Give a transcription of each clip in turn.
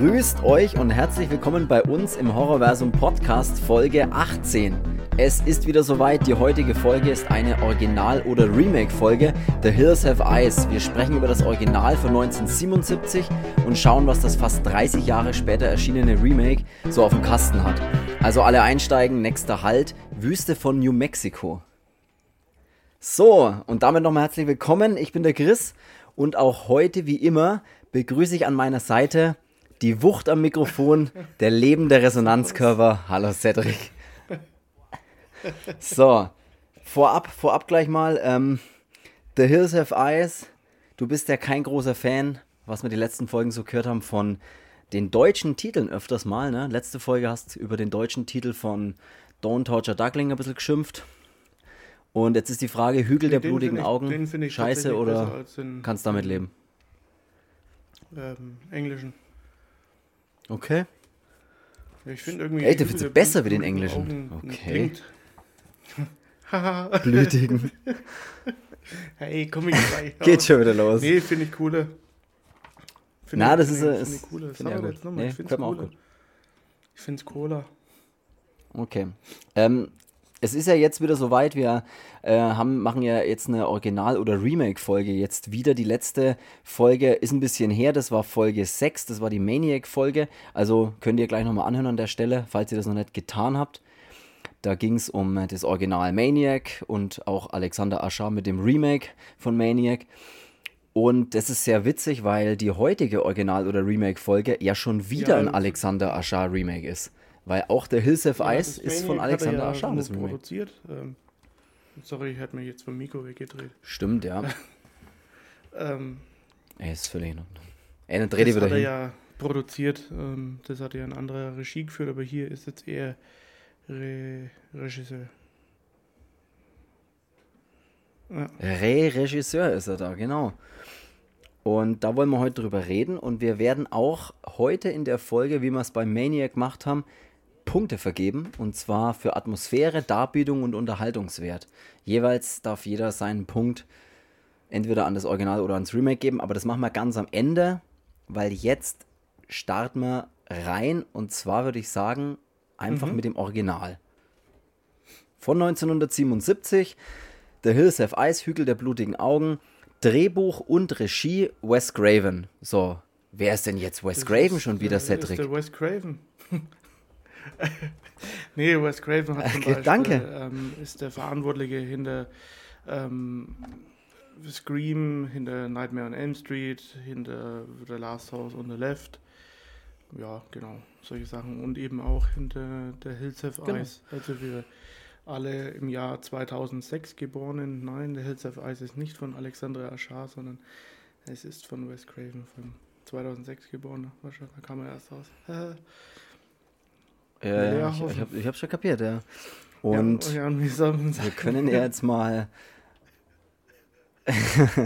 Grüßt euch und herzlich willkommen bei uns im Horrorversum Podcast Folge 18. Es ist wieder soweit, die heutige Folge ist eine Original- oder Remake-Folge, The Hills Have Eyes. Wir sprechen über das Original von 1977 und schauen, was das fast 30 Jahre später erschienene Remake so auf dem Kasten hat. Also alle einsteigen, nächster Halt, Wüste von New Mexico. So, und damit nochmal herzlich willkommen. Ich bin der Chris und auch heute, wie immer, begrüße ich an meiner Seite die Wucht am Mikrofon, der lebende Resonanzkörper. Hallo Cedric. So, vorab, vorab gleich mal. Ähm, The Hills Have Eyes. Du bist ja kein großer Fan, was wir die letzten Folgen so gehört haben, von den deutschen Titeln öfters mal. Ne? Letzte Folge hast du über den deutschen Titel von Don't Torture Duckling ein bisschen geschimpft. Und jetzt ist die Frage, Hügel der Den blutigen ich- Augen, scheiße oder kannst damit leben? Ähm, Englischen. Okay. Ja, ich finde irgendwie. Ey, der du der besser wie den Englischen. Okay. Blütigen. hey, komm ich gleich. Geht schon wieder los. Nee, finde ich cooler. Find Na, das ist, find äh, ich- find ich ich mal auch jetzt gut. nochmal, Nee, ich finde es cooler. Ich finde es cooler. Okay. Ähm, es ist ja jetzt wieder soweit, wir äh, haben, machen ja jetzt eine Original- oder Remake-Folge jetzt wieder. Die letzte Folge ist ein bisschen her, das war Folge 6, das war die Maniac-Folge. Also könnt ihr gleich nochmal anhören an der Stelle, falls ihr das noch nicht getan habt. Da ging es um das Original Maniac und auch Alexander Aschar mit dem Remake von Maniac. Und das ist sehr witzig, weil die heutige Original- oder Remake-Folge ja schon wieder Ja, ein Alexander Aschar Remake ist. Weil auch der Hills of Ja, Ice ist von er Alexander ja Aschar. nur Das produziert. Ähm, sorry, ich hatte mich jetzt vom Mikro weggedreht. Stimmt, ja. Ähm, Ey, ist völlig in Ordnung. Ey, dann dreh wieder er hin. ja produziert. Ähm, das hat ja ein anderer Regie geführt, aber hier ist jetzt eher Re Regisseur. Ja. Re-Regisseur ist er da, genau. Und da wollen wir heute drüber reden und wir werden auch heute in der Folge, wie wir es bei Maniac gemacht haben, Punkte vergeben und zwar für Atmosphäre, Darbietung und Unterhaltungswert. Jeweils darf jeder seinen Punkt entweder an das Original oder ans Remake geben, aber das machen wir ganz am Ende, weil jetzt starten wir rein und zwar würde ich sagen, einfach mit dem Original. Von 1977, The Hills Have Eyes, Hügel der blutigen Augen, Drehbuch und Regie Wes Craven. So, wer ist denn jetzt Wes Craven ist- schon wieder, Ist Cedric? der Wes Craven. nee, Wes Craven hat zum Okay, Beispiel, danke. Ähm, ist der Verantwortliche hinter ähm, Scream, hinter Nightmare on Elm Street, hinter The Last House on the Left. Ja, genau, solche Sachen. Und eben auch hinter der Hills Have Genau. Eyes. Also wir alle im Jahr 2006 geborenen. Nein, der Hills Have Eyes ist nicht von Alexandra Aschar, sondern es ist von Wes Craven, von 2006 geboren. Wahrscheinlich, da kam er erst raus. Ja, ja, ich, ich, hab, ich hab schon kapiert, ja. Und ja, und wir sagen? können ja jetzt mal.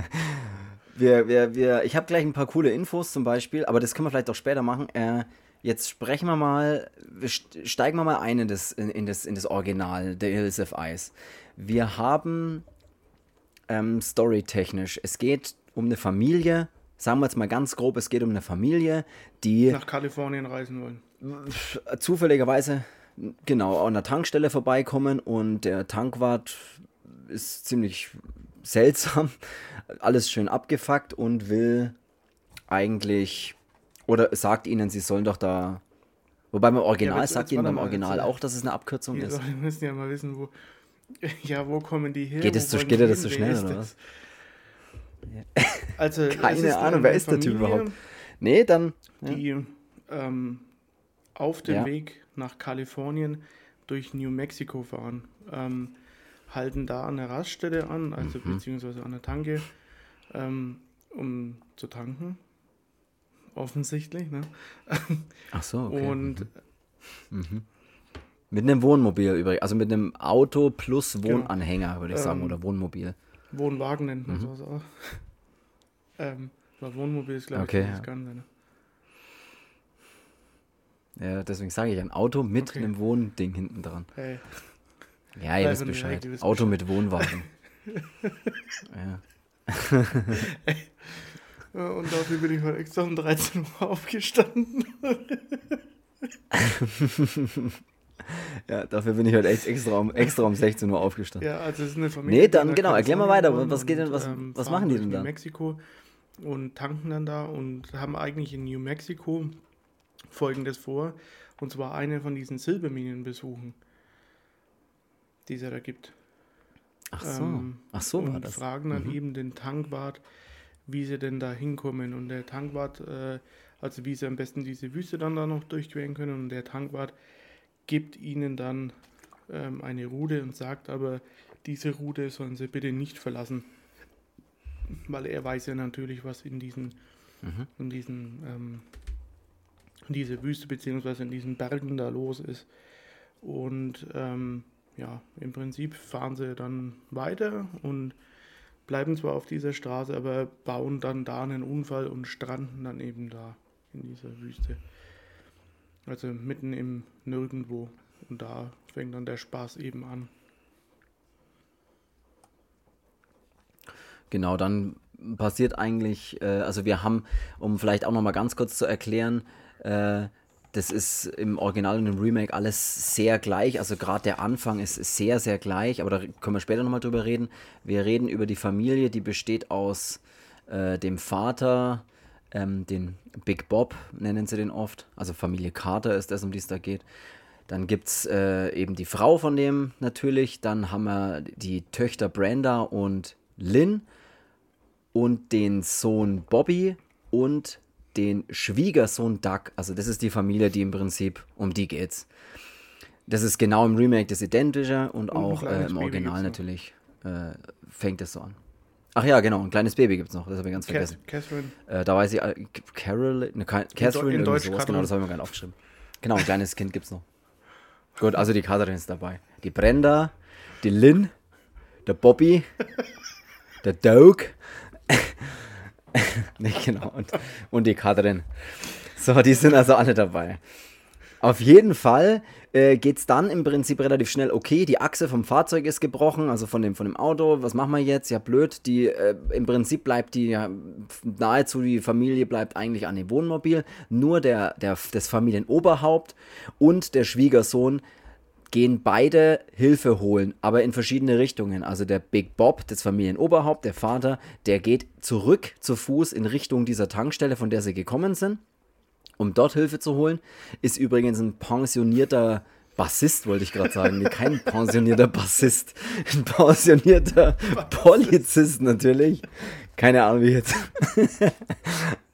wir, wir, wir, ich habe gleich ein paar coole Infos zum Beispiel, aber das können wir vielleicht auch später machen. Äh, jetzt sprechen wir mal, wir st- steigen wir mal ein in das, in, in das, in das Original, The Hills of Ice. Wir haben ähm, storytechnisch, es geht um eine Familie, sagen wir jetzt mal ganz grob, es geht um eine Familie, die nach Kalifornien reisen wollen. Zufälligerweise genau an der Tankstelle vorbeikommen und der Tankwart ist ziemlich seltsam, alles schön abgefuckt und will eigentlich oder sagt ihnen, sie sollen doch da wobei beim Original Ja, jetzt- sagt jetzt ihnen beim Original auch, dass es eine Abkürzung Die ist. Leute müssen ja mal wissen, wo. Ja, wo kommen die her? Geht es zu- geht das Wer schnell, oder das? Also, Keine Ahnung, wer ist der Typ überhaupt? Nee, dann ja. Die ähm, auf dem Ja. Weg nach Kalifornien durch New Mexico fahren. Ähm, halten da an der Raststätte an, also Mhm. beziehungsweise an der Tanke, ähm, um zu tanken. Offensichtlich, ne? Ach so, okay. Und mit einem Wohnmobil übrigens, also mit einem Auto plus Genau. Wohnanhänger, würde ich sagen, Ähm, oder Wohnmobil. Wohnwagen nennt man Mhm. sowas auch. ähm, Wohnmobil ist, glaube Okay, ich, das ja. Ganze. Ne? Ja, deswegen sage ich ein Auto mit Okay. einem Wohnding hinten dran. Hey. Ja, ihr wisst Bescheid. wisst Auto Bescheid. mit Wohnwagen. ja. Und dafür bin ich heute extra um 13 Uhr aufgestanden. ja, dafür bin ich heute echt extra um, extra um 16 Uhr aufgestanden. Ja, also es ist eine Familie. Nee, dann genau, erklär mal weiter. Was geht denn, was, ähm, was machen die denn da? New Mexico und tanken dann da und haben eigentlich in New Mexico folgendes vor. Und zwar eine von diesen Silberminen besuchen, die es ja da gibt. Ach so, Ähm, ach so war und das. fragen dann Mhm. eben den Tankwart, wie sie denn da hinkommen. Und der Tankwart, äh, also wie sie am besten diese Wüste dann da noch durchqueren können. Und der Tankwart gibt ihnen dann ähm, eine Route und sagt aber, diese Route sollen sie bitte nicht verlassen. Weil er weiß ja natürlich, was in diesen, Mhm. in diesen, ähm, in dieser Wüste beziehungsweise in diesen Bergen da los ist. Und ähm, ja, im Prinzip fahren sie dann weiter und bleiben zwar auf dieser Straße, aber bauen dann da einen Unfall und stranden dann eben da in dieser Wüste. Also mitten im Nirgendwo. Und da fängt dann der Spaß eben an. Genau, dann passiert eigentlich, äh, also wir haben, um vielleicht auch nochmal ganz kurz zu erklären, äh, das ist im Original und im Remake alles sehr gleich. Also gerade der Anfang ist sehr, sehr gleich, aber da können wir später nochmal drüber reden. Wir reden über die Familie, die besteht aus äh, dem Vater, ähm, den Big Bob nennen sie den oft. Also Familie Carter ist das, um die es da geht. Dann gibt es äh, eben die Frau von dem natürlich. Dann haben wir die Töchter Brenda und Lynn und den Sohn Bobby und den Schwiegersohn Doug. Also das ist die Familie, die im Prinzip um die geht's. Das ist genau im Remake das Identische und ein auch äh, im Original natürlich äh, fängt es so an. Ach ja, genau, ein kleines Baby gibt es noch, das habe ich ganz vergessen. Cass- Catherine, Äh, da weiß ich, äh, Carol, ne, Catherine, in irgendwie Deutsch sowas, genau, das habe ich mir gerade aufgeschrieben. Genau, ein kleines Kind gibt's noch. Gut, also die Catherine ist dabei. Die Brenda, die Lynn, der Bobby, der Doug. ne, genau, und, und die Catherine. So, die sind also alle dabei. Auf jeden Fall äh, geht es dann im Prinzip relativ schnell, okay, die Achse vom Fahrzeug ist gebrochen, also von dem, von dem Auto, was machen wir jetzt? Ja, blöd, die, äh, im Prinzip bleibt die, ja, nahezu die Familie bleibt eigentlich an dem Wohnmobil, nur der, der, das Familienoberhaupt und der Schwiegersohn gehen beide Hilfe holen, aber in verschiedene Richtungen. Also der Big Bob, das Familienoberhaupt, der Vater, der geht zurück zu Fuß in Richtung dieser Tankstelle, von der sie gekommen sind um dort Hilfe zu holen. Ist übrigens ein pensionierter Bassist, wollte ich gerade sagen. Nee, kein pensionierter Bassist. Ein pensionierter Polizist natürlich. Keine Ahnung, wie jetzt.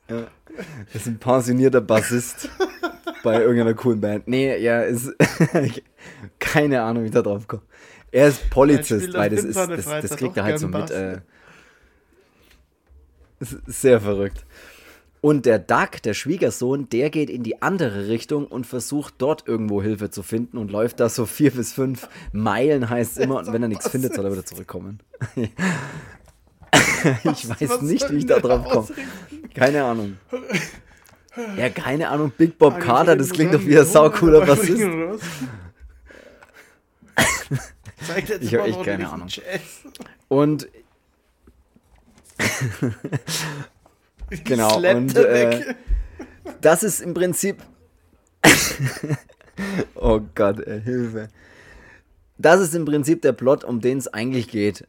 ja. Das ist ein pensionierter Bassist bei irgendeiner coolen Band. Nee, ja, ist. keine Ahnung, wie ich da drauf komme. Er ist Polizist, weil das ist, das, das kriegt er halt so mit. Äh, sehr verrückt. Und der Duck, der Schwiegersohn, der geht in die andere Richtung und versucht dort irgendwo Hilfe zu finden und läuft da so vier bis fünf Meilen, heißt es immer. Und wenn er nichts findet, soll er wieder zurückkommen. ich weiß nicht, wie ich da drauf komme. Keine Ahnung. Ja, keine Ahnung. Big Bob Carter, das klingt doch wie ein saucooler Bassist. Zeigt jetzt Ich hab mal echt keine ein Ahnung. Jazz. Und Genau, und, äh, das ist im Prinzip. oh Gott, ey, Hilfe. Das ist im Prinzip der Plot, um den es eigentlich geht.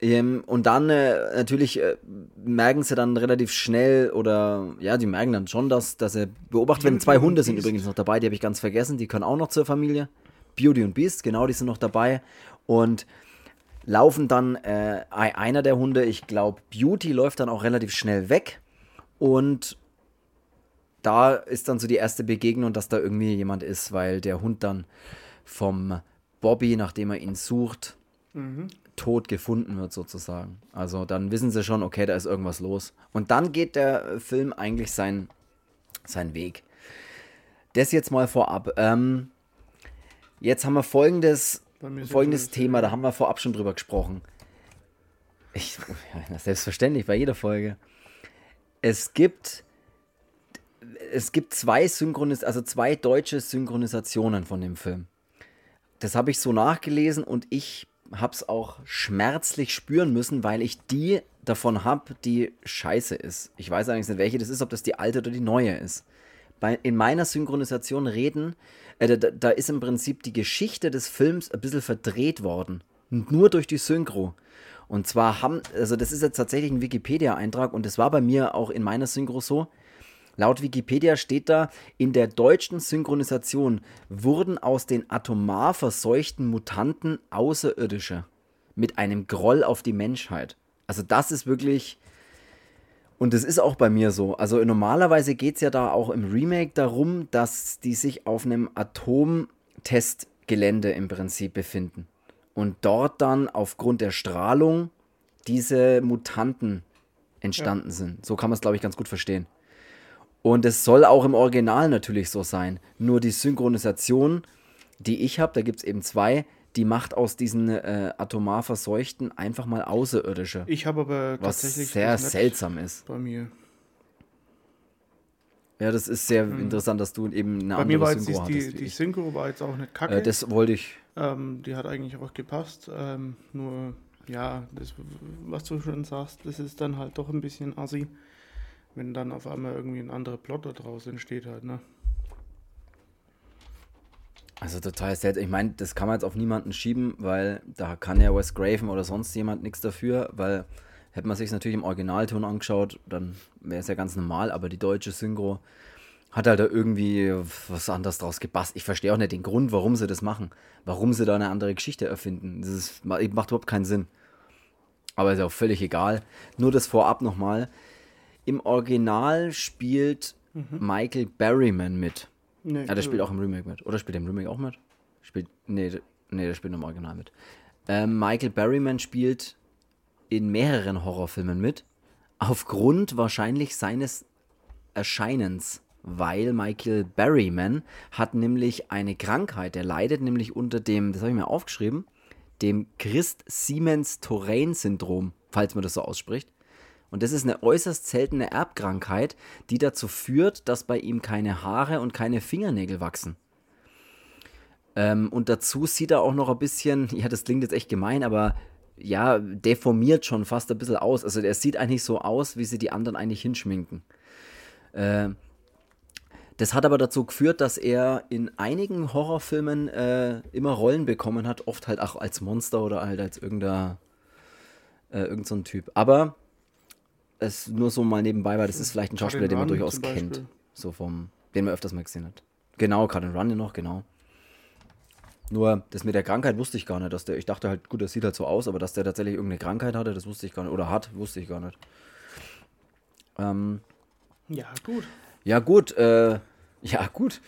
Ähm, und dann äh, natürlich äh, merken sie dann relativ schnell oder ja, die merken dann schon, dass, dass sie beobachtet werden. Zwei und Hunde sind übrigens noch dabei, die habe ich ganz vergessen. Die können auch noch zur Familie. Beauty und Beast, genau, die sind noch dabei. Und laufen dann, äh, ei- einer der Hunde, ich glaube, Beauty läuft dann auch relativ schnell weg. Und da ist dann so die erste Begegnung, dass da irgendwie jemand ist, weil der Hund dann vom Bobby, nachdem er ihn sucht, tot gefunden wird sozusagen. Also dann wissen sie schon, okay, da ist irgendwas los. Und dann geht der Film eigentlich sein, seinen Weg. Das jetzt mal vorab. Ähm, jetzt haben wir folgendes, folgendes Thema, da haben wir vorab schon drüber gesprochen. Ich, ja, selbstverständlich, bei jeder Folge. Es gibt, es gibt zwei Synchronis, also zwei deutsche Synchronisationen von dem Film. Das habe ich so nachgelesen und ich habe es auch schmerzlich spüren müssen, weil ich die davon habe, die scheiße ist. Ich weiß eigentlich nicht, welche das ist, ob das die alte oder die neue ist. Bei, in meiner Synchronisation reden, äh, da, da ist im Prinzip die Geschichte des Films ein bisschen verdreht worden. Nur durch die Synchro. Und zwar haben, also das ist jetzt tatsächlich ein Wikipedia-Eintrag und das war bei mir auch in meiner Synchro so. Laut Wikipedia steht da, in der deutschen Synchronisation wurden aus den atomar verseuchten Mutanten Außerirdische mit einem Groll auf die Menschheit. Also das ist wirklich, und das ist auch bei mir so. Also normalerweise geht es ja da auch im Remake darum, dass die sich auf einem Atomtestgelände im Prinzip befinden. Und dort dann aufgrund der Strahlung diese Mutanten entstanden ja. sind. So kann man es, glaube ich, ganz gut verstehen. Und es soll auch im Original natürlich so sein. Nur die Synchronisation, die ich habe, da gibt es eben zwei, die macht aus diesen äh, atomar Verseuchten einfach mal Außerirdische. Ich habe aber was tatsächlich. Was sehr seltsam ist. Bei mir. Ja, das ist sehr hm. interessant, dass du eben eine bei andere mir war jetzt Synchro die, die, Synchro war jetzt auch nicht kacke. Äh, das wollte ich. Ähm, die hat eigentlich auch gepasst. Ähm, nur, ja, das, was du schon sagst, das ist dann halt doch ein bisschen assi wenn dann auf einmal irgendwie ein anderer Plot da draus entsteht halt, ne? Also total seltsam. Ich meine, das kann man jetzt auf niemanden schieben, weil da kann ja Wes Craven oder sonst jemand nichts dafür, weil hätte man sich natürlich im Originalton angeschaut, dann wäre es ja ganz normal, aber die deutsche Synchro hat halt da irgendwie was anderes draus gepasst. Ich verstehe auch nicht den Grund, warum sie das machen. Warum sie da eine andere Geschichte erfinden. Das ist, macht überhaupt keinen Sinn. Aber ist ja auch völlig egal. Nur das vorab nochmal. Im Original spielt mhm. Michael Berryman mit. Nee, ah, der spielt auch im Remake mit. Oder spielt er im Remake auch mit? Spielt, nee, nee, der spielt im Original mit. Ähm, Michael Berryman spielt in mehreren Horrorfilmen mit. Aufgrund wahrscheinlich seines Erscheinens. Weil Michael Berryman hat nämlich eine Krankheit. Der leidet nämlich unter dem, das habe ich mir aufgeschrieben, dem Christ-Siemens-Touraine-Syndrom, falls man das so ausspricht. Und das ist eine äußerst seltene Erbkrankheit, die dazu führt, dass bei ihm keine Haare und keine Fingernägel wachsen. Ähm, und dazu sieht er auch noch ein bisschen, ja, das klingt jetzt echt gemein, aber ja, deformiert schon fast ein bisschen aus. Also er sieht eigentlich so aus, wie sie die anderen eigentlich hinschminken. Äh, das hat aber dazu geführt, dass er in einigen Horrorfilmen äh, immer Rollen bekommen hat, oft halt auch als Monster oder halt als irgendein, äh, irgend so Typ. Aber es nur so mal nebenbei, weil das ist vielleicht ein Schauspieler, den man durchaus kennt. So vom, den man öfters mal gesehen hat. Genau, Cardin Run noch, genau. Nur, das mit der Krankheit wusste ich gar nicht, dass der, ich dachte halt, gut, das sieht halt so aus, aber dass der tatsächlich irgendeine Krankheit hatte, das wusste ich gar nicht, oder hat, wusste ich gar nicht. Ähm, ja, gut. Ja, gut, äh, ja, gut.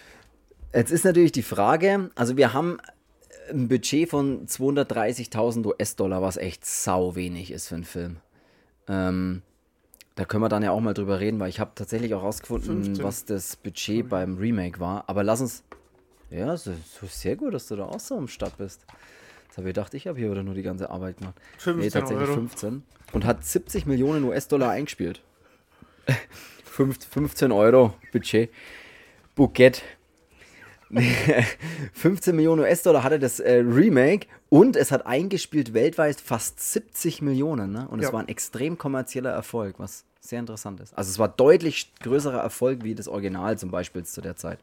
Jetzt ist natürlich die Frage, also wir haben ein Budget von 230.000 US-Dollar, was echt sau wenig ist für einen Film. Ähm, da können wir dann ja auch mal drüber reden, weil ich habe tatsächlich auch rausgefunden, 15. was das Budget beim Remake war. Aber lass uns. Ja, so, so sehr gut, dass du da auch so am Start bist. Jetzt habe ich gedacht, ich habe hier wieder nur die ganze Arbeit gemacht. 15 nee, tatsächlich Euro. 15. Und hat 70 Millionen US-Dollar eingespielt. 15 Euro Budget. Bouquet. 15 Millionen US-Dollar hatte das äh, Remake und es hat eingespielt weltweit fast 70 Millionen. Ne? Und ja. es war ein extrem kommerzieller Erfolg, was sehr interessant ist. Also es war deutlich größerer Erfolg wie das Original zum Beispiel zu der Zeit.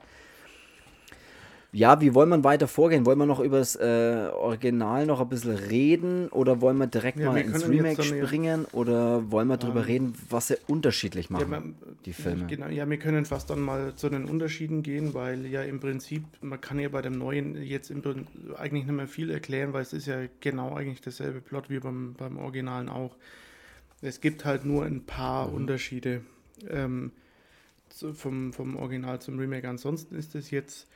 Ja, wie wollen wir weiter vorgehen? Wollen wir noch über das äh, Original noch ein bisschen reden oder wollen wir direkt ja, mal wir ins Remake springen oder wollen wir darüber ähm, reden, was sie unterschiedlich machen, ja, man, die Filme? Genau, ja, wir können fast dann mal zu den Unterschieden gehen, weil ja im Prinzip, man kann ja bei dem neuen jetzt eigentlich nicht mehr viel erklären, weil es ist ja genau eigentlich dasselbe Plot wie beim, beim Originalen auch. Es gibt halt nur ein paar mhm. Unterschiede ähm, vom, vom Original zum Remake. Ansonsten ist es jetzt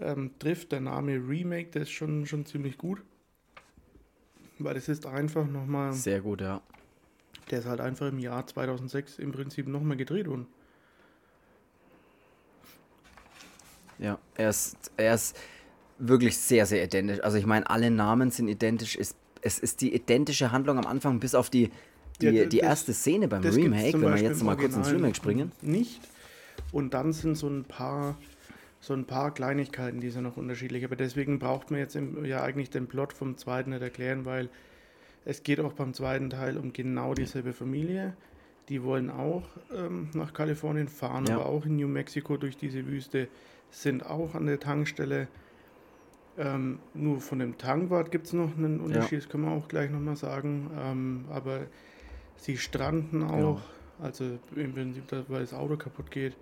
ähm, trifft der Name Remake, der ist schon, schon ziemlich gut. Weil es ist einfach nochmal. Sehr gut, ja. Der ist halt einfach im Jahr 2006 im Prinzip nochmal gedreht worden. Ja, er ist, er ist wirklich sehr, sehr identisch. Also ich meine, alle Namen sind identisch. Es, es ist die identische Handlung am Anfang, bis auf die, die, ja, das, die erste Szene beim Remake, wenn wir jetzt mal kurz ins Remake springen. Nicht. Und dann sind so ein paar so ein paar Kleinigkeiten, die sind noch unterschiedlich. Aber deswegen braucht man jetzt im, ja eigentlich den Plot vom zweiten nicht erklären, weil es geht auch beim zweiten Teil um genau dieselbe Familie. Die wollen auch ähm, nach Kalifornien fahren, Ja. aber auch in New Mexico durch diese Wüste, sind auch an der Tankstelle. Ähm, nur von dem Tankwart gibt es noch einen Unterschied, das können wir auch gleich nochmal sagen. Ähm, aber sie stranden auch, Genau. also im Prinzip, weil das Auto kaputt geht.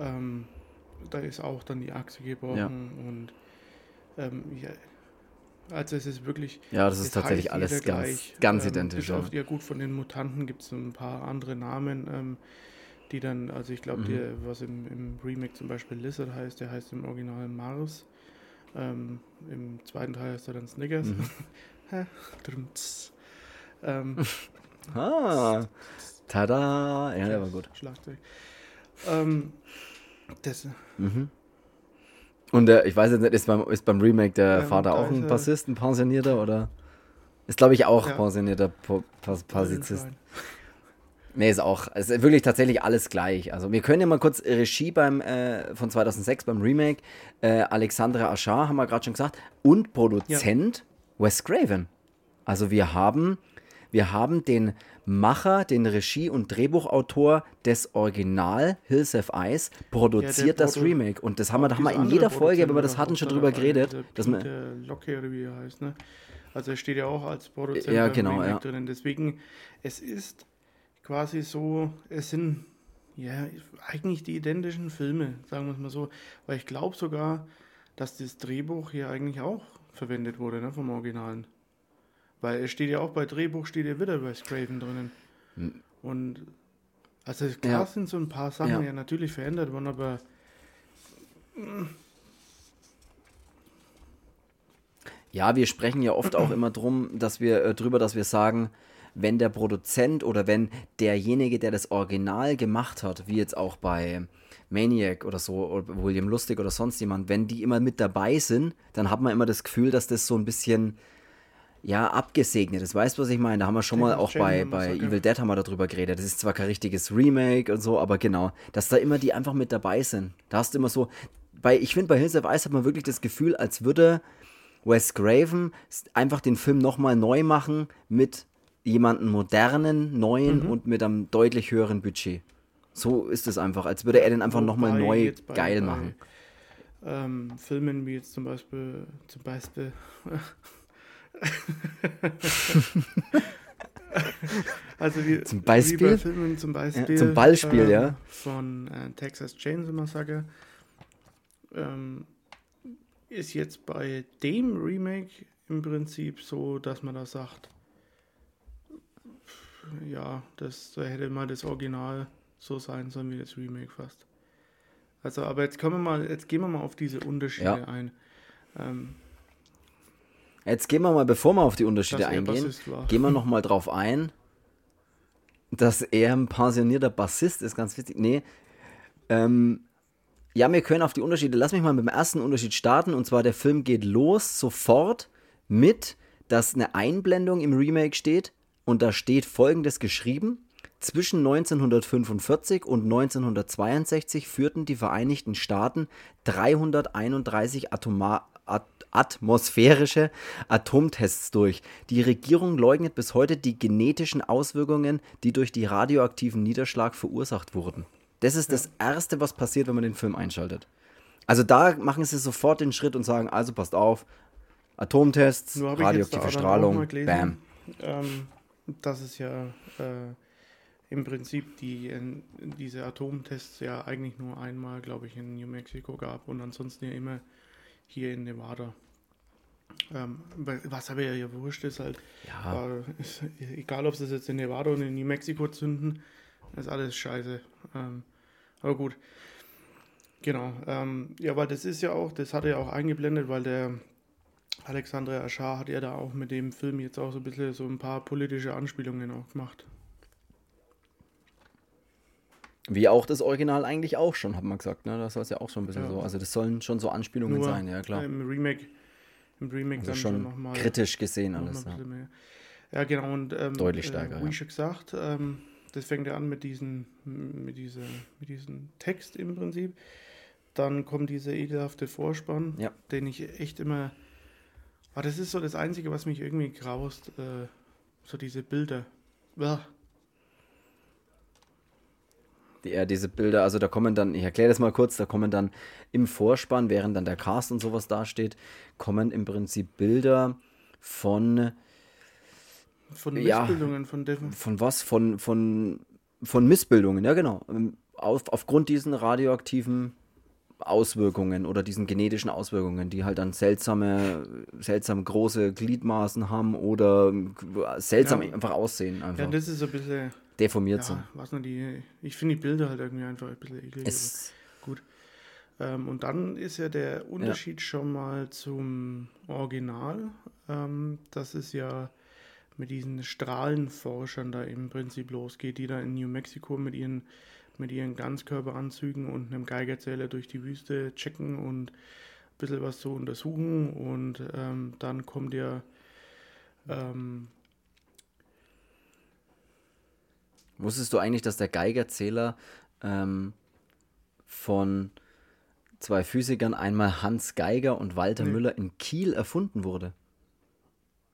Ähm, da ist auch dann die Achse gebrochen Ja. und ähm, ja, also es ist wirklich. Ja, das ist tatsächlich alles ganz, gleich. ganz Ähm, identisch. Auf, ja gut, von den Mutanten gibt es ein paar andere Namen, ähm, die dann, also ich glaube, Mhm. was im, im Remake zum Beispiel Lizard heißt, der heißt im Original Mars. Ähm, Im zweiten Teil heißt er dann Snickers. Mhm. Ähm, Ah, tada. Ja, der war gut. Schlagzeug. Ähm, das, Mhm. Und der, ich weiß jetzt nicht, ist beim, ist beim Remake der Ähm, Vater auch ein Bassist, ein Pensionierter oder? Ist glaube ich auch Ja. pensionierter Po- Pas- Bassist. Schwein. Nee, ist auch, es ist wirklich tatsächlich alles gleich. Also wir können ja mal kurz Regie beim, äh, von 2006 beim Remake, äh, Alexandra Aschar, haben wir gerade schon gesagt, und Produzent Wes Craven. Also wir haben, wir haben den Macher, den Regie- und Drehbuchautor des Original Hills Have Eyes produziert das Produ- Remake. Und das haben wir, da haben wir in jeder Folge, wenn wir das hatten, schon drüber geredet. dieser Dass Peter Locke oder wie er heißt, ne? Also er steht ja auch als Produzent Ja, genau, ja. drinnen. Deswegen, es ist quasi so, es sind ja eigentlich die identischen Filme, sagen wir es mal so. Weil ich glaube sogar, dass das Drehbuch hier eigentlich auch verwendet wurde, ne, vom Originalen. Weil es steht ja auch bei Drehbuch steht ja wieder Wes Craven drinnen. Und also klar Hm. Ja. sind so ein paar Sachen Ja. ja natürlich verändert worden, aber Ja, wir sprechen ja oft auch immer drum, dass wir äh, drüber, dass wir sagen, wenn der Produzent oder wenn derjenige, der das Original gemacht hat, wie jetzt auch bei Maniac oder so, oder William Lustig oder sonst jemand, wenn die immer mit dabei sind, dann hat man immer das Gefühl, dass das so ein bisschen ja, abgesegnet ist. Weißt du, was ich meine? Da haben wir schon mal auch bei, bei. Evil Dead haben wir darüber geredet. Das ist zwar kein richtiges Remake und so, aber genau, dass da immer die einfach mit dabei sind. Da hast du immer so, bei, ich finde, bei Hills of Ice hat man wirklich das Gefühl, als würde Wes Craven s- einfach den Film nochmal neu machen mit jemandem modernen, neuen Mhm. und mit einem deutlich höheren Budget. So ist es einfach, als würde er den einfach nochmal neu bei- geil bei, machen. Ähm, Filmen wie jetzt zum Beispiel, zum Beispiel, also wie, Zum wie Beispiel? bei Filmen zum Beispiel, zum Ballspiel, ähm, ja. von äh, Texas Chainsaw Massacre ähm, ist jetzt bei dem Remake im Prinzip so, dass man da sagt, ja, das da hätte mal das Original so sein sollen wie das Remake fast. Also, aber jetzt kommen wir mal, jetzt gehen wir mal auf diese Unterschiede Ja. ein. Ähm, Jetzt gehen wir mal, bevor wir auf die Unterschiede dass eingehen, gehen wir noch mal drauf ein, dass er ein pensionierter Bassist ist, ganz wichtig. Nee, ähm, ja, wir können auf die Unterschiede, lass mich mal mit dem ersten Unterschied starten, und zwar der Film geht los sofort mit, dass eine Einblendung im Remake steht, und da steht folgendes geschrieben. Zwischen 1945 und 1962 führten die Vereinigten Staaten 331 Atoma at atmosphärische Atomtests durch. Die Regierung leugnet bis heute die genetischen Auswirkungen, die durch die radioaktiven Niederschlag verursacht wurden. Das ist das Erste, was passiert, wenn man den Film einschaltet. Also da machen sie sofort den Schritt und sagen, also passt auf, Atomtests, radioaktive Strahlung, bam. Ähm, dass es ja äh, im Prinzip die, diese Atomtests ja eigentlich nur einmal, glaube ich, in New Mexico gab und ansonsten ja immer hier in Nevada. Ähm, wa- was aber ja wurscht ist halt, Ja, äh, ist, egal ob sie es jetzt in Nevada oder in New Mexico zünden, ist alles scheiße. Ähm, aber gut. Genau. Ähm, ja, weil das ist ja auch, das hat er ja auch eingeblendet, weil der Alexandre Aschar hat ja da auch mit dem Film jetzt auch so ein bisschen so ein paar politische Anspielungen auch gemacht. Wie auch das Original eigentlich auch schon, hat man gesagt. Ne? Das soll es ja auch schon ein bisschen Ja. so. Also das sollen schon so Anspielungen Nur sein, ja klar. Im Remake, im Remake Also dann schon nochmal. kritisch gesehen alles. Ja. Ja, genau. Und, ähm, Deutlich äh, stärker, Wie ja. schon gesagt, ähm, das fängt ja an mit, diesen, mit, diese, mit diesem Text im Prinzip. dann kommt dieser ekelhafte Vorspann, Ja. den ich echt immer. Ah, das ist so das Einzige, was mich irgendwie graust. Äh, so diese Bilder. Uah. Ja, diese Bilder, also da kommen dann, ich erkläre das mal kurz, da kommen dann im Vorspann, während dann der Cast und sowas dasteht, kommen im Prinzip Bilder von, Von Ja. Missbildungen, von Defen. von was? Von, von, von Missbildungen, ja genau. Auf, aufgrund diesen radioaktiven Auswirkungen oder diesen genetischen Auswirkungen, die halt dann seltsame, seltsam große Gliedmaßen haben oder seltsam Ja. einfach aussehen, Ja, einfach das ist so ein bisschen. Deformiert sind. Ja, was noch die. Ich finde die Bilder halt irgendwie einfach ein bisschen eklig. Es, Gut. Ähm, und dann ist ja der Unterschied schon mal zum Original. Ähm, dass es ja mit diesen Strahlenforschern da im Prinzip losgeht, die da in New Mexico mit ihren, mit ihren Ganzkörperanzügen und einem Geigerzähler durch die Wüste checken und ein bisschen was zu untersuchen. Und ähm, dann kommt ja ähm, Wusstest du eigentlich, dass der Geigerzähler ähm, von zwei Physikern, einmal Hans Geiger und Walter Nee. Müller in Kiel erfunden wurde?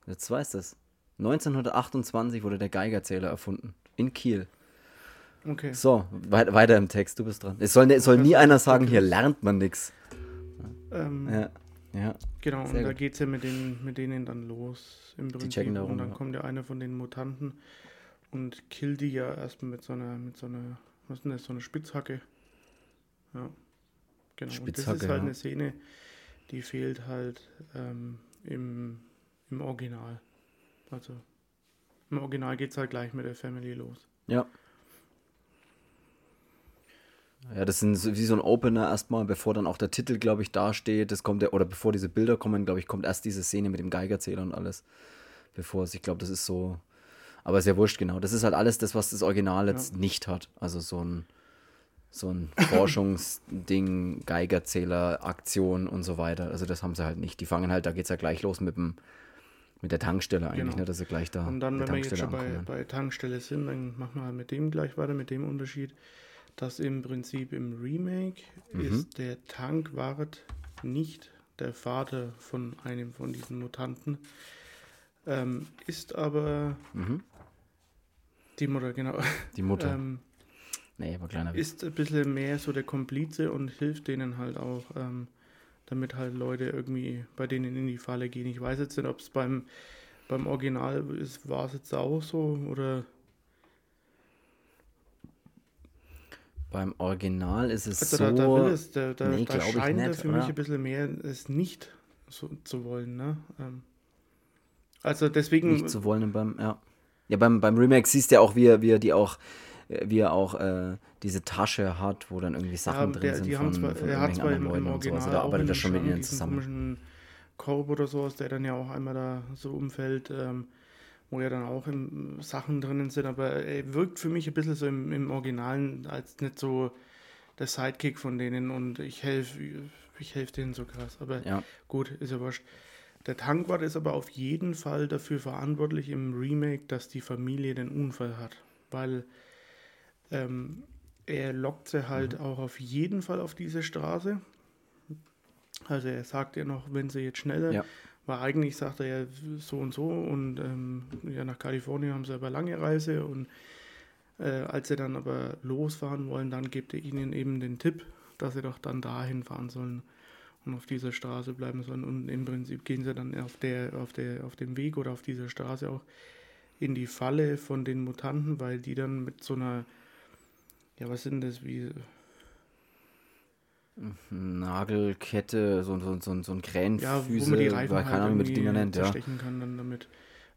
Jetzt weißt du es. 1928 wurde der Geigerzähler erfunden. In Kiel. okay. So, wei weiter im Text, du bist dran. Es soll, es soll nie einer sagen, hier lernt man nichts. Ähm, Ja, ja. Genau, Sehr und da gut. geht es ja mit, den, mit denen dann los im Prinzip. checken da rum, und dann ja. kommt ja einer von den Mutanten und killt die ja erstmal mit so einer, mit so einer, was ist denn das, so einer Spitzhacke. Ja. Genau. und das Spitzhacke, ist halt ja. eine Szene, die fehlt halt ähm, im, im Original. Also im Original geht es halt gleich mit der Family los. Ja. Ja, das sind wie so ein Opener erstmal, bevor dann auch der Titel, glaube ich, dasteht. Das kommt der, oder bevor diese Bilder kommen, glaube ich, kommt erst diese Szene mit dem Geigerzähler und alles. Bevor es, ich glaube, das ist so. Aber ist ja wurscht, genau. Das ist halt alles das, was das Original jetzt nicht hat. Also so ein, so ein Forschungsding, Geigerzähler, Aktion und so weiter. Also das haben sie halt nicht. Die fangen halt, da geht es ja gleich los mit dem mit der Tankstelle eigentlich, Genau. ne, dass sie gleich da Und dann, wenn wir jetzt schon bei, bei Tankstelle sind, dann machen wir halt mit dem gleich weiter, mit dem Unterschied, dass im Prinzip im Remake Mhm. ist der Tankwart nicht der Vater von einem von diesen Mutanten, ähm, ist aber Mhm. Die Mutter, genau, Die Mutter. ähm, nee, war kleiner Witz. ist ein bisschen mehr so der Komplize und hilft denen halt auch, ähm, damit halt Leute irgendwie bei denen in die Falle gehen. Ich weiß jetzt nicht, ob es beim, beim Original ist, war es jetzt auch so oder Beim Original ist es Also so. da, da will es, da, da, Nee, da scheint er nicht, für oder? mich ein bisschen mehr es nicht so, zu wollen, ne? Ähm, also deswegen, nicht zu wollen beim, ja. Ja, beim, beim Remake siehst du ja auch, wie er, wie er die auch, wie er auch äh, diese Tasche hat, wo dann irgendwie Sachen ja, drin der, sind die von, haben zwar, von er hat zwar im, im Leuten und sowas. Original Da arbeitet er schon mit ihnen zusammen. komischen Korb oder sowas, der dann ja auch einmal da so umfällt, ähm, wo ja dann auch im, Sachen drinnen sind, aber er wirkt für mich ein bisschen so im, im Originalen als nicht so der Sidekick von denen und ich helfe ich helf denen so krass, aber Ja, Gut, ist ja wurscht. Der Tankwart ist aber auf jeden Fall dafür verantwortlich im Remake, dass die Familie den Unfall hat. Weil ähm, er lockt sie halt Mhm. auch auf jeden Fall auf diese Straße. Also er sagt ja noch, wenn sie jetzt schneller, Ja. weil eigentlich sagt er ja so und so und ähm, ja, nach Kalifornien haben sie aber lange Reise und äh, als sie dann aber losfahren wollen, dann gibt er ihnen eben den Tipp, dass sie doch dann dahin fahren sollen und auf dieser Straße bleiben sollen. Und im Prinzip gehen sie dann auf, der, auf, der, auf dem Weg oder auf dieser Straße auch in die Falle von den Mutanten, weil die dann mit so einer, ja, was sind das, wie, Nagelkette, so, so, so, so ein ja, Krähenfüße, wo man die Reifen weil halt keine Ahnung, wie man die Dinger nennt, ja. kann dann damit.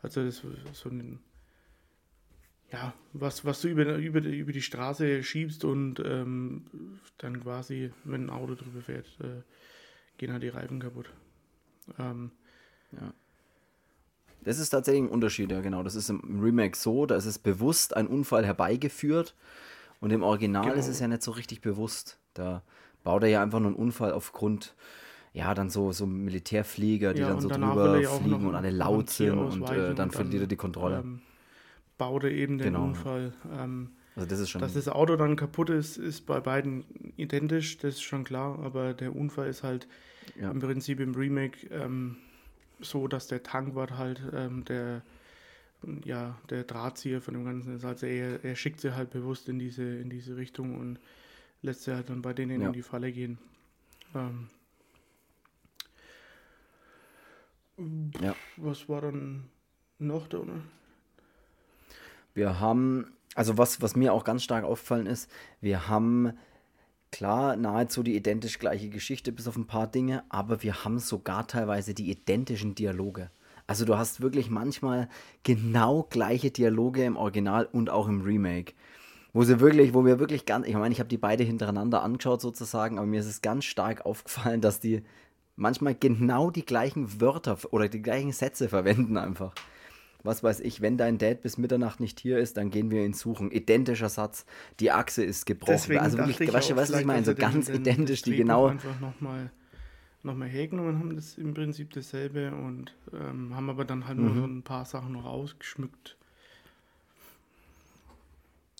Also das ist so ein, ja, was, was du über, über, über die Straße schiebst und ähm, dann quasi, wenn ein Auto drüber fährt, äh, gehen halt die Reifen kaputt. Ähm, Das ist tatsächlich ein Unterschied, ja genau. Das ist im Remake so, da ist es bewusst ein Unfall herbeigeführt und im Original Genau. ist es ja nicht so richtig bewusst. Da baut er ja einfach nur einen Unfall aufgrund, ja, dann so, so Militärflieger, die Ja, dann so drüber er ja fliegen und alle laut sind und äh, dann und verliert er die Kontrolle. Ähm, baut er eben den Genau. Unfall. Ähm, Also das ist schon. Dass das Auto dann kaputt ist, ist bei beiden identisch, das ist schon klar, aber der Unfall ist halt Ja. im Prinzip im Remake ähm, so, dass der Tankwart halt ähm, der ja, der Drahtzieher von dem Ganzen ist. Also er, er schickt sie halt bewusst in diese, in diese Richtung und lässt sie halt dann bei denen Ja. in die Falle gehen. Ähm, Ja. Was war dann noch da? Wir haben, also was, was mir auch ganz stark aufgefallen ist, wir haben klar nahezu die identisch gleiche Geschichte, bis auf ein paar Dinge, aber wir haben sogar teilweise die identischen Dialoge. Also du hast wirklich manchmal genau gleiche Dialoge im Original und auch im Remake. Wo sie wirklich, wo wir wirklich ganz, ich meine, ich habe die beide hintereinander angeschaut sozusagen, aber mir ist es ganz stark aufgefallen, dass die manchmal genau die gleichen Wörter oder die gleichen Sätze verwenden einfach was weiß ich, wenn dein Dad bis Mitternacht nicht hier ist, dann gehen wir ihn suchen. Identischer Satz, die Achse ist gebrochen. also wirklich, weißt du, was ich meine? So ganz identisch, die genau. einfach nochmal noch mal hergenommen haben, das im Prinzip dasselbe und ähm, haben aber dann halt nur Mhm. so ein paar Sachen noch ausgeschmückt.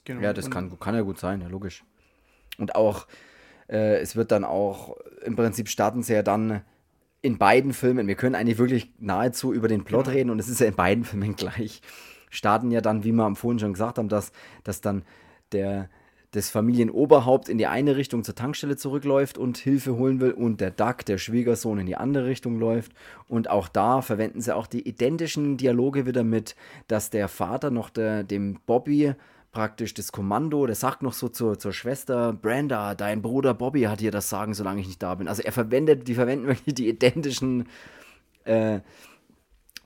Genau. Ja, das und- kann, kann ja gut sein, ja, logisch. Und auch, äh, es wird dann auch, im Prinzip starten sie ja dann in beiden Filmen, wir können eigentlich wirklich nahezu über den Plot Genau. reden und es ist ja in beiden Filmen gleich. Starten ja dann, wie wir am vorhin schon gesagt haben, dass, dass dann der, das Familienoberhaupt in die eine Richtung zur Tankstelle zurückläuft und Hilfe holen will und der Duck, der Schwiegersohn, in die andere Richtung läuft. Und auch da verwenden sie auch die identischen Dialoge wieder mit, dass der Vater noch der, dem Bobby praktisch das Kommando, der sagt noch so zur, zur Schwester, Brenda, dein Bruder Bobby hat dir das sagen, solange ich nicht da bin. Also er verwendet, die verwenden wirklich die identischen, äh,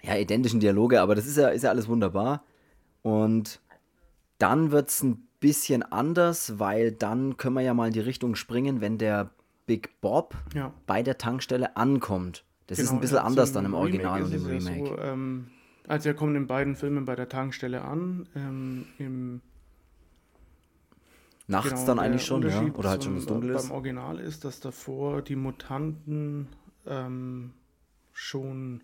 ja, identischen Dialoge, aber das ist ja, ist ja alles wunderbar. Und dann wird es ein bisschen anders, weil dann können wir ja mal in die Richtung springen, wenn der Big Bob Ja. bei der Tankstelle ankommt. Das ist Genau, ein bisschen also anders dann im Original und im ist ja Remake. So, ähm, also er kommt in beiden Filmen bei der Tankstelle an. Ähm, Im Nachts Genau, dann eigentlich schon, ja? Oder halt schon, wenn es dunkel ist. Beim Original ist, dass davor die Mutanten ähm, schon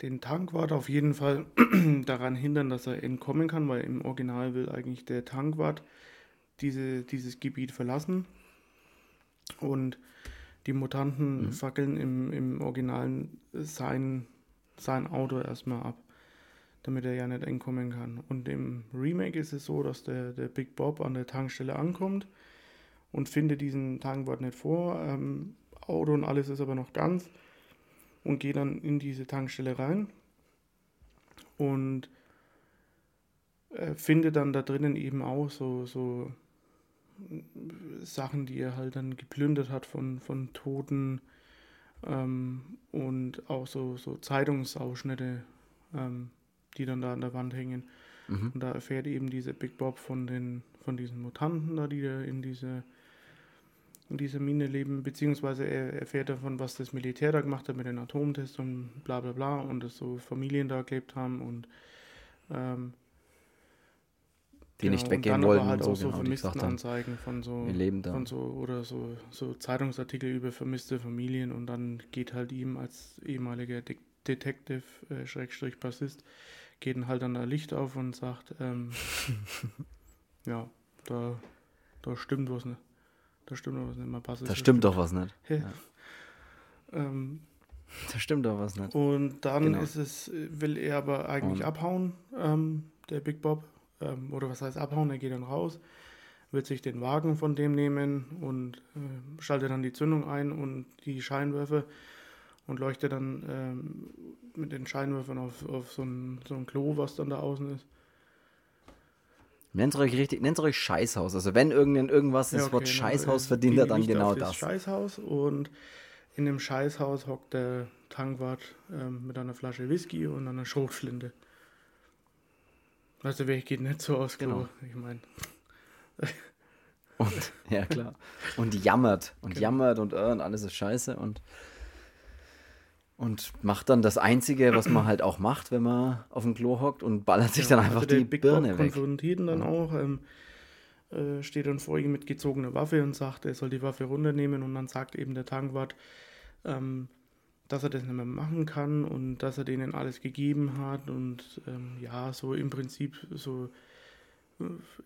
den Tankwart auf jeden Fall daran hindern, dass er entkommen kann, weil im Original will eigentlich der Tankwart diese, dieses Gebiet verlassen. Und die Mutanten Mhm. fackeln im, im Originalen sein, sein Auto erstmal ab, damit er ja nicht entkommen kann. Und im Remake ist es so, dass der, der Big Bob an der Tankstelle ankommt und findet diesen Tankwart nicht vor. Ähm, Auto und alles ist aber noch ganz und geht dann in diese Tankstelle rein und äh, findet dann da drinnen eben auch so, so Sachen, die er halt dann geplündert hat von, von Toten ähm, und auch so, so Zeitungsausschnitte, ähm, die dann da an der Wand hängen. Mhm. Und da erfährt eben dieser Big Bob von den von diesen Mutanten da, die da in diese in dieser Mine leben, beziehungsweise er erfährt davon, was das Militär da gemacht hat mit den Atomtests und bla bla bla und dass so Familien da gelebt haben und ähm, Die nicht und weggehen dann aber wollten halt und so, auch so genau, Vermisstenanzeigen von so wir leben da. von so oder so, so Zeitungsartikel über vermisste Familien und dann geht halt ihm als ehemaliger De Detective, äh, Schrägstrich Bassist, geht dann halt dann da Licht auf und sagt, ähm, ja, da, da stimmt was nicht. Da stimmt doch was nicht. Mal Bassist Da stimmt doch was nicht. Ja. Ähm, Da stimmt doch was nicht. und dann Genau. ist es, will er aber eigentlich Und- abhauen, ähm, der Big Bob. Ähm, oder was heißt abhauen? Er geht dann raus, wird sich den Wagen von dem nehmen und äh, schaltet dann die Zündung ein und die Scheinwerfer und leuchtet dann ähm, mit den Scheinwerfern auf, auf so, ein, so ein Klo, was dann da außen ist. Nennt euch richtig, nennt euch Scheißhaus. Also wenn irgendein irgendwas das Ja, Wort okay, Scheißhaus äh, verdient er dann genau das. Scheißhaus und in dem Scheißhaus hockt der Tankwart ähm, mit einer Flasche Whisky und einer Schrotflinte. Also wer geht nicht so aus? Genau. Ich meine, Und, ja, klar. Und jammert. Und Genau. jammert und, äh, und alles ist scheiße und, und macht dann das Einzige, was man halt auch macht, wenn man auf dem Klo hockt und ballert sich dann einfach also die Big Birne Bob weg. konfrontiert ihn dann auch, ähm, äh, steht dann vor ihm mit gezogener Waffe und sagt, er soll die Waffe runternehmen und dann sagt eben der Tankwart, ähm, dass er das nicht mehr machen kann und dass er denen alles gegeben hat und ähm, ja, so im Prinzip so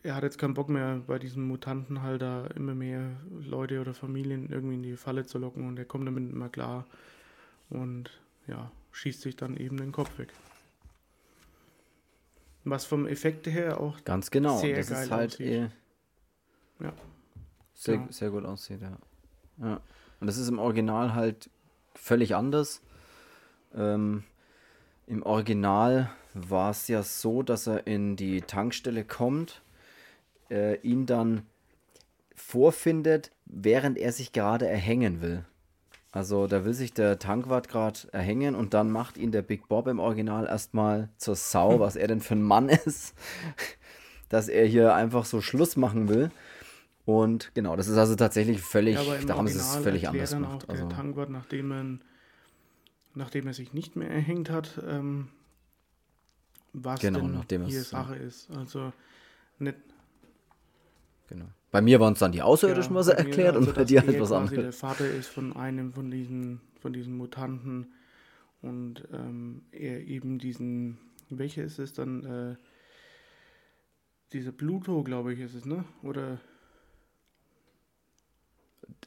er hat jetzt keinen Bock mehr, bei diesen Mutanten halt da immer mehr Leute oder Familien irgendwie in die Falle zu locken und er kommt damit immer klar und ja, schießt sich dann eben den Kopf weg. Was vom Effekt her auch Ganz genau. sehr das geil ist halt aussieht. eh Ja. sehr, Ja. sehr gut aussieht, ja. ja. Und das ist im Original halt völlig anders. Ähm, Im Original war es ja so, dass er in die Tankstelle kommt, äh, ihn dann vorfindet, während er sich gerade erhängen will. Also da will sich der Tankwart gerade erhängen und dann macht ihn der Big Bob im Original erstmal zur Sau, was er denn für ein Mann ist, dass er hier einfach so Schluss machen will. Und genau, das ist also tatsächlich völlig, Ja, da haben sie es völlig anders gemacht. Also, der Tankwart, nachdem, er, nachdem er sich nicht mehr erhängt hat, ähm, was Genau, denn nachdem er hier es- ja. Sache ist. Also nicht genau. Bei mir waren es dann die Außerirdischen, ja, was er erklärt, also, und bei dir halt was quasi der anderes. Vater ist von einem von diesen, von diesen Mutanten und ähm, er eben diesen, welcher ist es dann? Äh, dieser Pluto, glaube ich, ist es, ne? Oder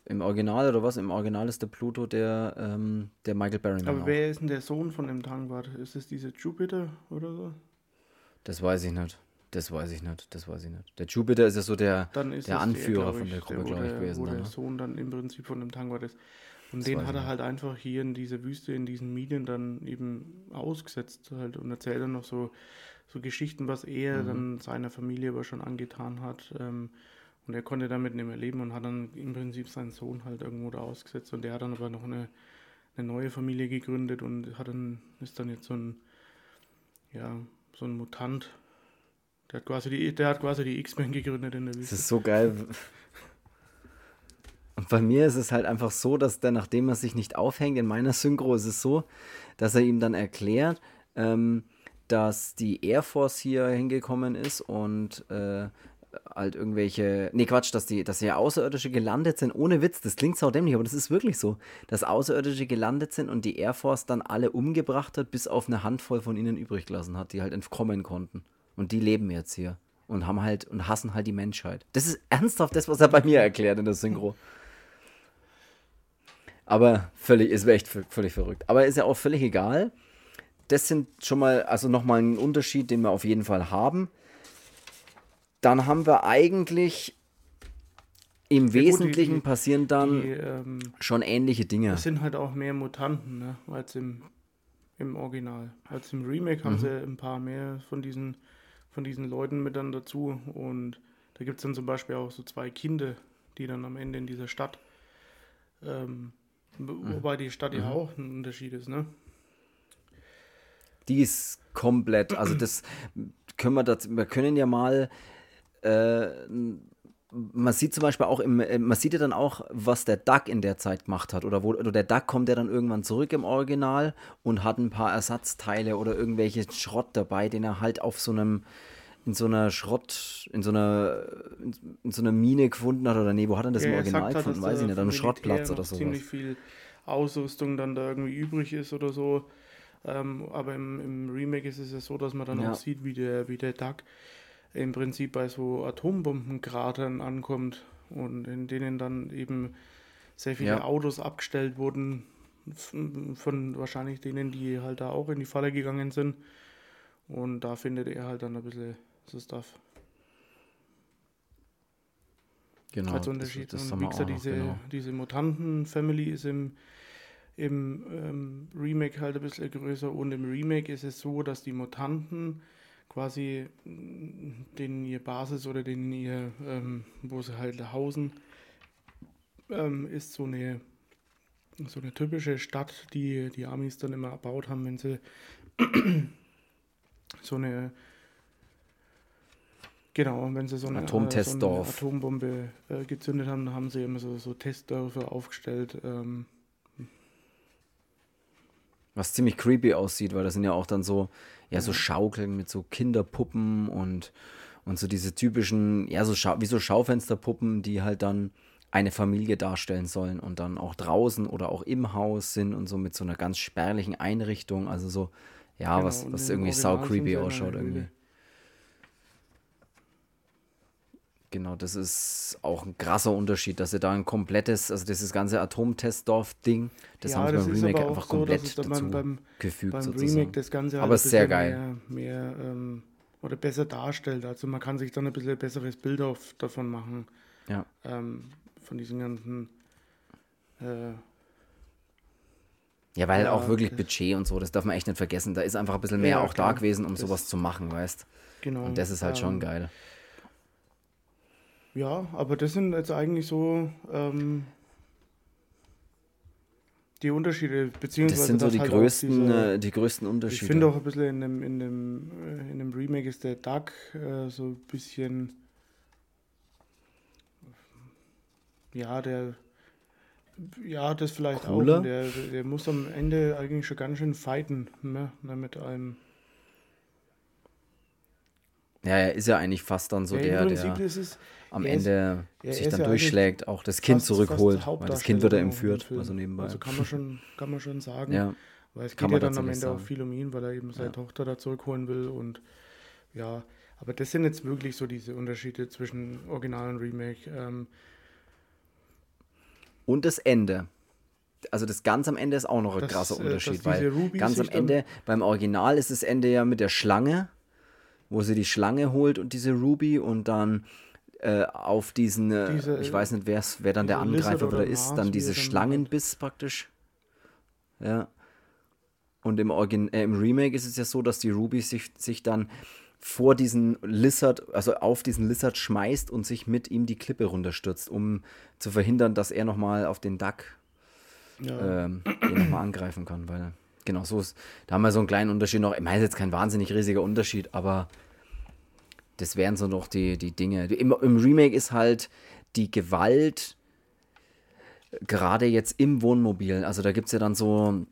Im Original oder was? Im Original ist der Pluto der, ähm, der Michael Barrymore. aber auch. wer ist denn der Sohn von dem Tankwart? Ist es dieser Jupiter oder so? Das weiß ich nicht. Das weiß ich nicht. Das weiß ich nicht. Der Jupiter ist ja so der. Dann Der Anführer glaub von der Gruppe, wo glaub ich, der- gewesen Wo dann, der ne? Sohn dann im Prinzip von dem Tankwart ist. Und Das den hat ich er halt einfach hier in dieser Wüste, in diesen Medien dann eben ausgesetzt halt und erzählt dann noch so, so Geschichten, was er Mhm. dann seiner Familie aber schon angetan hat. Ähm, und er konnte damit nicht mehr leben und hat dann im Prinzip seinen Sohn halt irgendwo da ausgesetzt. Und der hat dann aber noch eine, eine neue Familie gegründet und hat dann, ist dann jetzt so ein, ja, so ein Mutant. Der hat quasi die, der hat quasi die X-Men gegründet in der Das Wüste. ist so geil. Und bei mir ist es halt einfach so, dass der, nachdem er sich nicht aufhängt, in meiner Synchro ist es so, dass er ihm dann erklärt, ähm, dass die Air Force hier hingekommen ist und äh, halt irgendwelche, nee Quatsch, dass die, dass hier Außerirdische gelandet sind, ohne Witz, das klingt saudämlich, aber das ist wirklich so, dass Außerirdische gelandet sind und die Air Force dann alle umgebracht hat, bis auf eine Handvoll von ihnen übrig gelassen hat, die halt entkommen konnten. Und die leben jetzt hier und haben halt und hassen halt die Menschheit. Das ist ernsthaft das, was er bei mir erklärt in der Synchro. Aber völlig, ist echt völlig verrückt. Aber ist ja auch völlig egal. Das sind schon mal, also nochmal ein Unterschied, den wir auf jeden Fall haben. Dann haben wir eigentlich im Ja, gut, die- Wesentlichen passieren dann Die, ähm, schon ähnliche Dinge. Es sind halt auch mehr Mutanten, ne, als im, im Original. Als im Remake haben Mhm. sie ein paar mehr von diesen, von diesen Leuten mit dann dazu. Und da gibt es dann zum Beispiel auch so zwei Kinder, die dann am Ende in dieser Stadt, ähm, Mhm. wobei die Stadt ja auch ein Unterschied ist, ne? Die ist komplett, also das können wir, das, wir können ja mal, äh, man sieht zum Beispiel auch, im, äh, man sieht ja dann auch, was der Duck in der Zeit gemacht hat. Oder, wo, oder der Duck kommt ja dann irgendwann zurück im Original und hat ein paar Ersatzteile oder irgendwelche Schrott dabei, den er halt auf so einem, in so einer Schrott, in so einer, in, so einer Mine gefunden hat. Oder nee, wo hat er das im er Original halt, gefunden? Weiß ich nicht, an einem Schrottplatz oder sowas. ziemlich viel Ausrüstung dann da irgendwie übrig ist oder so. Ähm, aber im, im Remake ist es ja so, dass man dann Ja. auch sieht, wie der, wie der Duck im Prinzip bei so Atombombenkratern ankommt und in denen dann eben sehr viele Ja. Autos abgestellt wurden von wahrscheinlich denen, die halt da auch in die Falle gegangen sind. Und da findet er halt dann ein bisschen so Stuff Genau, als das- Unterschied. das und haben wie gesagt, diese, genau. diese Mutanten-Family ist im, im ähm, Remake halt ein bisschen größer und im Remake ist es so, dass die Mutanten quasi denen ihr Basis oder denen ihr, ähm, wo sie halt hausen, ähm, ist so eine so eine typische Stadt, die die Amis dann immer erbaut haben, wenn sie so eine Genau, wenn sie so eine, Atomtestdorf. so eine Atombombe äh, gezündet haben, haben sie immer so, so Testdörfer aufgestellt. Ähm, Was ziemlich creepy aussieht, weil das sind ja auch dann so, ja, so Schaukeln mit so Kinderpuppen und, und so diese typischen, ja, so Schau wie so Schaufensterpuppen, die halt dann eine Familie darstellen sollen und dann auch draußen oder auch im Haus sind und so mit so einer ganz spärlichen Einrichtung. Also so, ja, Genau, was, was irgendwie sau creepy ausschaut irgendwie. Genau, das ist auch ein krasser Unterschied, dass sie da ein komplettes, also dieses ganze Atomtestdorf-Ding, das Ja, haben sie das beim Remake einfach so, komplett dazu beim- beim- gefügt beim sozusagen. Remake das Ganze halt Aber sehr geil. Mehr, mehr ähm, oder besser darstellt. Also man kann sich dann ein bisschen ein besseres Bild auf, davon machen. Ja. Ähm, von diesen ganzen äh, Ja, weil Ja, auch wirklich Budget und so, das darf man echt nicht vergessen. Da ist einfach ein bisschen mehr Ja, auch da klar. gewesen, um Das- sowas zu machen, weißt genau. Und das ist halt schon ähm, geil. Ja, aber das sind jetzt eigentlich so ähm, die Unterschiede, beziehungsweise Das sind so die halt größten, diese- äh, die größten Ich Unterschiede. finde auch ein bisschen in dem, in dem, äh, in dem Remake ist der Duck äh, so ein bisschen. Ja, der. Ja, das vielleicht Cooler? auch. Der, der, der muss am Ende eigentlich schon ganz schön fighten ne, ne, mit einem. ja, er ist ja eigentlich fast dann so ja, der, Im Prinzip der ist am er ist- Ende er sich ist dann ja durchschlägt, auch das Kind fast- zurückholt, fast weil das Kind wird er entführt, also nebenbei. Also kann man schon, kann man schon sagen. ja, Weil es Kann geht ja man dann am Ende auch sagen. viel um ihn, weil er eben seine Ja. Tochter da zurückholen will und ja, aber das sind jetzt wirklich so diese Unterschiede zwischen Original und Remake. Ähm, und das Ende. Also das ganz am Ende ist auch noch ein dass, krasser äh, Unterschied, weil ganz am Ende, beim Original ist das Ende ja mit der Schlange, wo sie die Schlange holt und diese Ruby und dann äh, auf diesen, äh, Diese, ich weiß nicht, wer's, wer dann der Angreifer oder wieder ist, dann diese dann Schlangenbiss praktisch. Ja. Und im, Origin äh, im Remake ist es ja so, dass die Ruby sich, sich dann vor diesen Lizard, also auf diesen Lizard schmeißt und sich mit ihm die Klippe runterstürzt, um zu verhindern, dass er nochmal auf den Duck ja, ähm, nochmal angreifen kann, weil genau so ist. Da haben wir so einen kleinen Unterschied noch. Ich meine, jetzt kein wahnsinnig riesiger Unterschied, aber das wären so noch die, die Dinge. Im, Im Remake ist halt die Gewalt gerade jetzt im Wohnmobil. Also da gibt es ja dann so,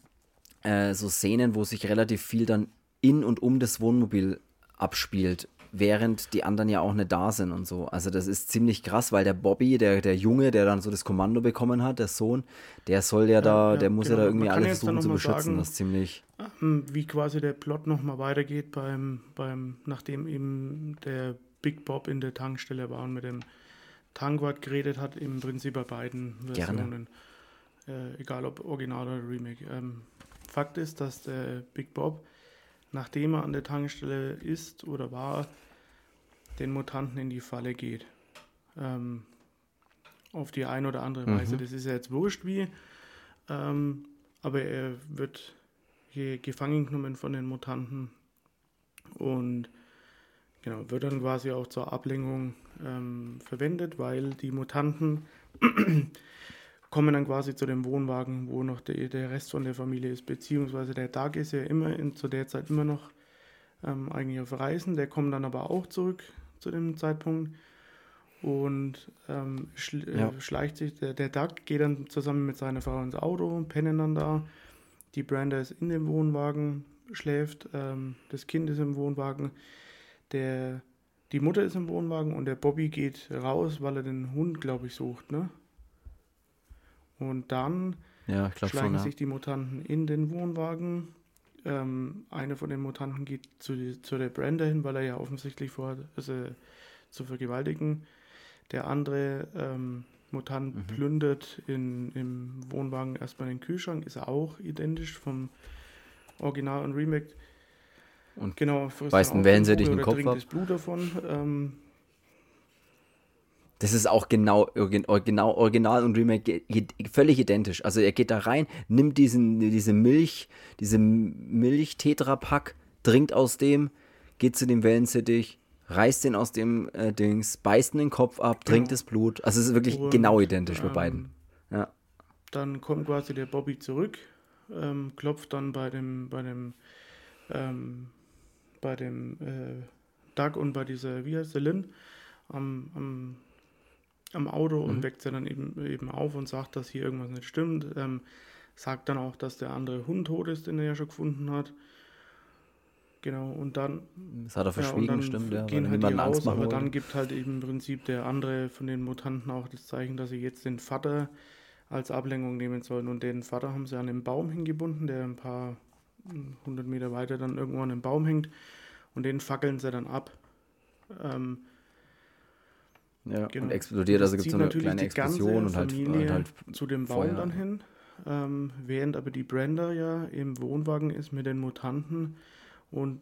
äh, so Szenen, wo sich relativ viel dann in und um das Wohnmobil abspielt, während die anderen ja auch nicht da sind und so. Also das ist ziemlich krass, weil der Bobby, der, der Junge, der dann so das Kommando bekommen hat, der Sohn, der soll ja, da, ja, der muss ja genau. da irgendwie Man kann alle jetzt dann versuchen zu beschützen. sagen, das ist ziemlich. ähm, wie quasi der Plot nochmal weitergeht beim, beim, nachdem eben der Big Bob in der Tankstelle war und mit dem Tankwart geredet hat, im Prinzip bei beiden. Versionen. Äh, egal ob Original oder Remake. Ähm, Fakt ist, dass der Big Bob, nachdem er an der Tankstelle ist oder war, den Mutanten in die Falle geht. Ähm, auf die eine oder andere Mhm. Weise. Das ist ja jetzt wurscht wie. Ähm, aber er wird hier gefangen genommen von den Mutanten und genau, wird dann quasi auch zur Ablenkung ähm, verwendet, weil die Mutanten kommen dann quasi zu dem Wohnwagen, wo noch der, der Rest von der Familie ist, beziehungsweise der Tag ist ja immer in, zu der Zeit immer noch ähm, eigentlich auf Reisen, der kommt dann aber auch zurück zu dem Zeitpunkt und ähm, schl Ja. äh, schleicht sich, der, der Doug geht dann zusammen mit seiner Frau ins Auto, pennen dann da, die Brenda ist in dem Wohnwagen, schläft, ähm, das Kind ist im Wohnwagen, der, die Mutter ist im Wohnwagen und der Bobby geht raus, weil er den Hund, glaube ich, sucht, ne? Und dann Ja, schlagen schon. Ja. sich die Mutanten in den Wohnwagen. Ähm, einer von den Mutanten geht zu, zu der Brenda hin, weil er ja offensichtlich vorhat, sie zu vergewaltigen. Der andere ähm, Mutant Mhm. plündert in, im Wohnwagen erstmal den Kühlschrank, ist auch identisch vom Original und Remake. Und genau, auch Wellensittich Blut in den Kopf ab. das Blut davon. Ähm, Das ist auch genau, genau Original und Remake völlig identisch. Also er geht da rein, nimmt diesen, diese Milch, diese Milch-Tetrapack, trinkt aus dem, geht zu dem Wellensittich, reißt den aus dem äh, Dings, beißt den Kopf ab, trinkt Genau. das Blut. Also es ist wirklich Und, genau identisch bei ähm, beiden. Ja. Dann kommt quasi der Bobby zurück, ähm, klopft dann bei dem, bei dem, ähm, bei dem äh, Doug und bei dieser, wie heißt der Lynn, am, am, am Auto und Mhm. weckt sie dann eben, eben auf und sagt, dass hier irgendwas nicht stimmt. Ähm, sagt dann auch, dass der andere Hund tot ist, den er ja schon gefunden hat. Genau, und dann Das hat er ja, und verschwiegen, dann stimmt, ja. Gehen halt die raus, aber dann gibt halt eben im Prinzip der andere von den Mutanten auch das Zeichen, dass sie jetzt den Vater als Ablenkung nehmen sollen. Und den Vater haben sie an den Baum hingebunden, der ein paar hm, hundert Meter weiter dann irgendwo an den Baum hängt. Und den fackeln sie dann ab. Ähm, Ja, genau. und explodiert, also gibt es so eine kleine Explosion und halt, und halt zu dem Baum Feuer. dann hin. Ähm, während aber die Brenda ja im Wohnwagen ist mit den Mutanten und,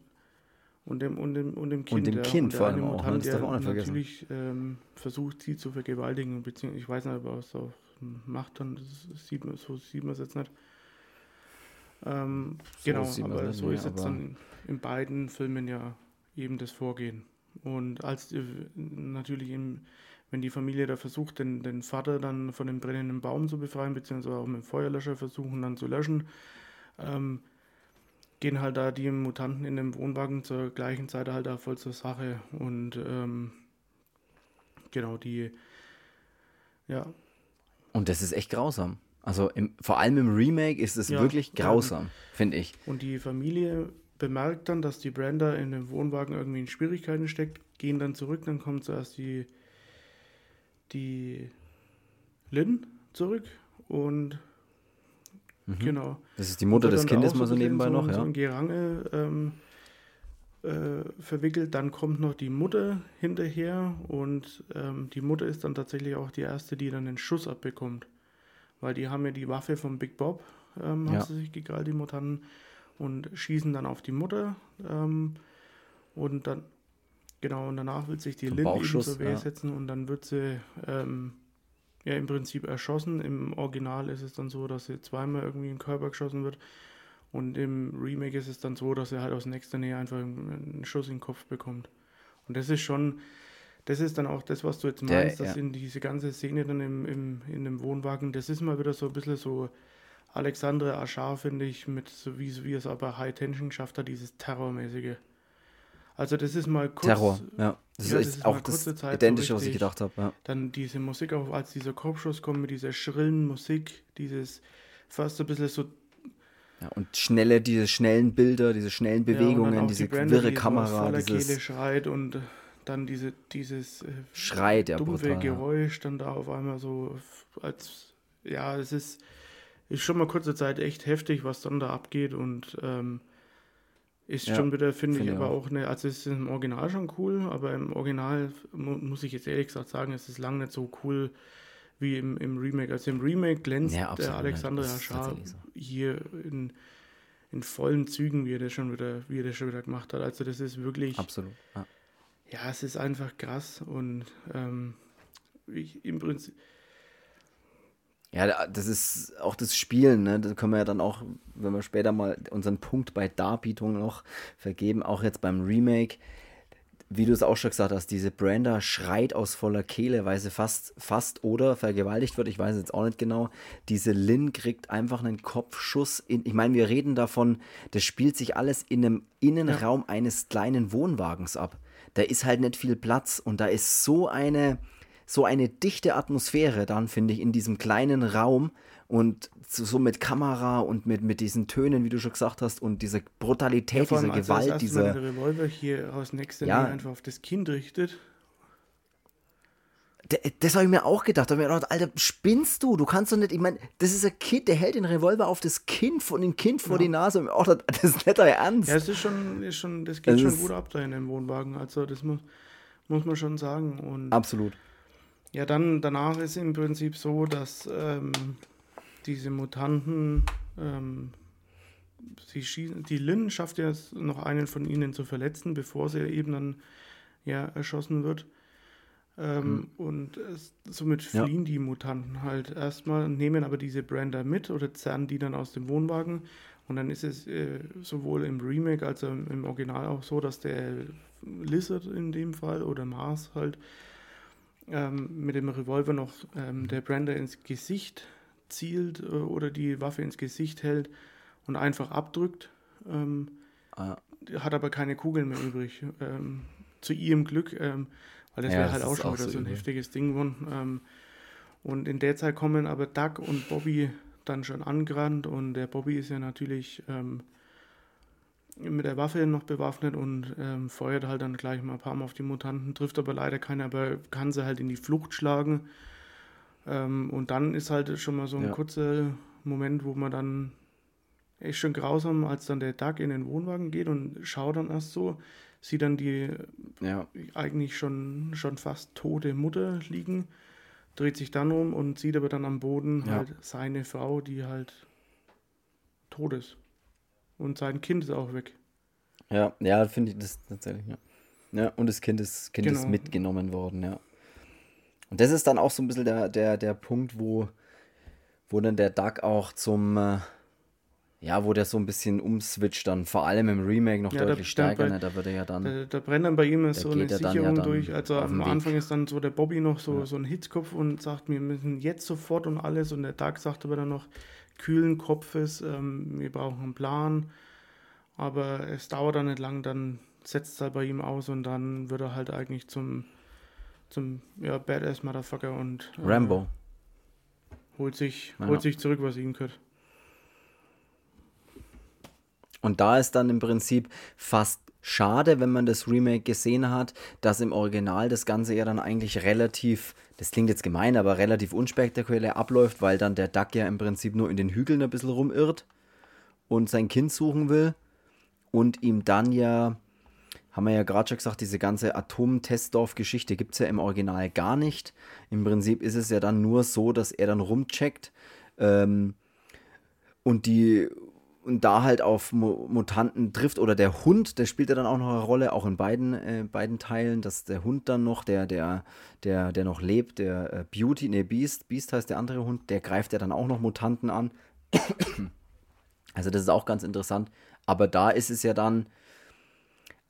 und, dem, und, dem, und dem Kind. Und dem Kind vor allem auch, ne? das darf auch nicht vergessen. natürlich ähm, versucht, sie zu vergewaltigen, beziehungsweise ich weiß nicht, was er macht, dann das sieht man, so sieht man es jetzt nicht. Ähm, so genau, aber so ist jetzt dann in beiden Filmen ja eben das Vorgehen. Und als äh, natürlich im, wenn die Familie da versucht, den, den Vater dann von dem brennenden Baum zu befreien, beziehungsweise auch mit dem Feuerlöscher versuchen dann zu löschen, ähm, gehen halt da die Mutanten in dem Wohnwagen zur gleichen Zeit halt da voll zur Sache. Und ähm, genau, die, ja. Und das ist echt grausam. Also im, vor allem im Remake ist es ja, wirklich grausam, finde ich. Und die Familie bemerkt dann, dass die Brenda in dem Wohnwagen irgendwie in Schwierigkeiten steckt, gehen dann zurück, dann kommt zuerst die, die Lynn zurück und mhm. genau. Das ist die Mutter des Kindes mal so nebenbei noch, ja. So ein Gerangel ähm, äh, verwickelt, dann kommt noch die Mutter hinterher und ähm, die Mutter ist dann tatsächlich auch die erste, die dann den Schuss abbekommt weil die haben ja die Waffe vom Big Bob, ähm, ja. haben sie sich gekrallt, die Mutanten, und schießen dann auf die Mutter. Ähm, und dann, genau, und danach wird sich die Lynn eben zur Wehr ja. setzen und dann wird sie ähm, ja im Prinzip erschossen. Im Original ist es dann so, dass sie zweimal irgendwie im Körper geschossen wird. Und im Remake ist es dann so, dass er halt aus nächster Nähe einfach einen Schuss in den Kopf bekommt. Und das ist schon, das ist dann auch das, was du jetzt meinst, Der, dass ja. in diese ganze Szene dann im, im, in dem Wohnwagen, das ist mal wieder so ein bisschen so Alexandre Aschar, finde ich, mit so wie, wie es aber High Tension geschafft hat, dieses Terrormäßige. Also das ist mal kurz. Terror, ja. Das ja, ist, das ist auch das Zeit Identische, so was ich gedacht habe. Ja. Dann diese Musik, auch als dieser Kopfschuss kommt mit dieser schrillen Musik, dieses fast ein bisschen so ja, und schnelle, diese schnellen Bilder, diese schnellen Bewegungen, ja, diese die Brände, wirre die Kamera. Dieses Kehle schreit und dann diese, dieses äh, Schreit, ja, dumpfe brutal, Geräusch dann da auf einmal so als, ja, es ist, ist schon mal kurze Zeit echt heftig, was dann da abgeht und ähm, ist ja, schon wieder, finde find ich, aber auch eine, also es ist im Original schon cool, aber im Original mu muss ich jetzt ehrlich gesagt sagen, es ist lange nicht so cool wie im, im Remake. Also im Remake glänzt ja, der Alexander Aschar so. hier in, in vollen Zügen, wie er das schon wieder, wie er das schon wieder gemacht hat. Also das ist wirklich. Absolut. Ja ja, es ist einfach krass und ähm, ich, im Prinzip. Ja, das ist auch das Spielen, ne? Das können wir ja dann auch, wenn wir später mal unseren Punkt bei Darbietung noch vergeben, auch jetzt beim Remake, wie du es auch schon gesagt hast, diese Brenda schreit aus voller Kehle, weil sie fast, fast oder vergewaltigt wird, ich weiß jetzt auch nicht genau. Diese Lynn kriegt einfach einen Kopfschuss in, ich meine, wir reden davon, das spielt sich alles in einem Innenraum ja. eines kleinen Wohnwagens ab da ist halt nicht viel Platz und da ist so eine, so eine dichte Atmosphäre dann, finde ich, in diesem kleinen Raum und so, mit Kamera und mit, mit diesen Tönen, wie du schon gesagt hast, und diese Brutalität, ja, diese Gewalt, diese. Wenn der Revolver hier aus nächster ja, Nähe einfach auf das Kind richtet das habe ich mir auch gedacht. Da habe ich mir gedacht, Alter, spinnst du? Du kannst doch nicht, ich meine, das ist ein Kind, der hält den Revolver auf das Kind von dem Kind vor ja. die Nase. Und auch, das ist nicht euer Ernst. Ja, es ist schon, ist schon das geht das schon gut ab da in dem Wohnwagen. Also, das muss, muss man schon sagen. Und Absolut. Ja, dann danach ist im Prinzip so, dass ähm, diese Mutanten, ähm, sie schießen, die Lynn schafft ja noch einen von ihnen zu verletzen, bevor sie eben dann ja erschossen wird. Ähm, mhm. Und es, somit fliehen ja. die Mutanten halt erstmal, nehmen aber diese Brenda mit oder zerren die dann aus dem Wohnwagen. Und dann ist es äh, sowohl im Remake als auch im Original auch so, dass der Lizard in dem Fall oder Mars halt ähm, mit dem Revolver noch ähm, der Brenda ins Gesicht zielt äh, oder die Waffe ins Gesicht hält und einfach abdrückt. Ähm, ah. Hat aber keine Kugeln mehr übrig. Ähm, zu ihrem Glück. Ähm, weil das ja, wäre halt auch schon wieder so ein heftiges Ding geworden. Ähm, und in der Zeit kommen aber Doug und Bobby dann schon angerannt und der Bobby ist ja natürlich mit der Waffe noch bewaffnet und ähm, feuert halt dann gleich mal ein paar Mal auf die Mutanten, trifft aber leider keiner, aber kann sie halt in die Flucht schlagen. Ähm, und dann ist halt schon mal so ein ja. kurzer Moment, wo man dann echt schon grausam, als dann der Doug in den Wohnwagen geht und schaut dann erst so, sieht dann die ja. eigentlich schon, schon fast tote Mutter liegen, dreht sich dann um und sieht aber dann am Boden ja. halt seine Frau, die halt tot ist. Und sein Kind ist auch weg. Ja, ja, finde ich das tatsächlich, ja. Ja, und das Kind ist, kind genau. ist mitgenommen worden, ja. Und das ist dann auch so ein bisschen der, der, der Punkt, wo, wo dann der Duck auch zum, äh, ja, wo der so ein bisschen umswitcht dann, vor allem im Remake noch ja, deutlich stärker, ne? da wird er ja dann... Da, da brennt dann bei ihm so eine Sicherung ja durch, also am Anfang ist dann so der Bobby noch so, ja. so ein Hitzkopf und sagt, wir müssen jetzt sofort und alles und der Doug sagt aber dann noch kühlen Kopfes, ähm, wir brauchen einen Plan, aber es dauert dann nicht lang, dann setzt es halt bei ihm aus und dann wird er halt eigentlich zum, zum ja, Badass Motherfucker und... Äh, Rambo. Holt sich, holt sich zurück, was ihm gehört. Und da ist dann im Prinzip fast schade, wenn man das Remake gesehen hat, dass im Original das Ganze ja dann eigentlich relativ, das klingt jetzt gemein, aber relativ unspektakulär abläuft, weil dann der Duck ja im Prinzip nur in den Hügeln ein bisschen rumirrt und sein Kind suchen will und ihm dann ja, haben wir ja gerade schon gesagt, diese ganze Atom-Testdorf-Geschichte gibt es ja im Original gar nicht. Im Prinzip ist es ja dann nur so, dass er dann rumcheckt ähm, und die und da halt auf Mutanten trifft oder der Hund, der spielt ja dann auch noch eine Rolle, auch in beiden, äh, beiden Teilen, dass der Hund dann noch, der, der, der, der noch lebt, der äh, Beauty, ne, Beast, Beast heißt der andere Hund, der greift ja dann auch noch Mutanten an. also das ist auch ganz interessant. Aber da ist es ja dann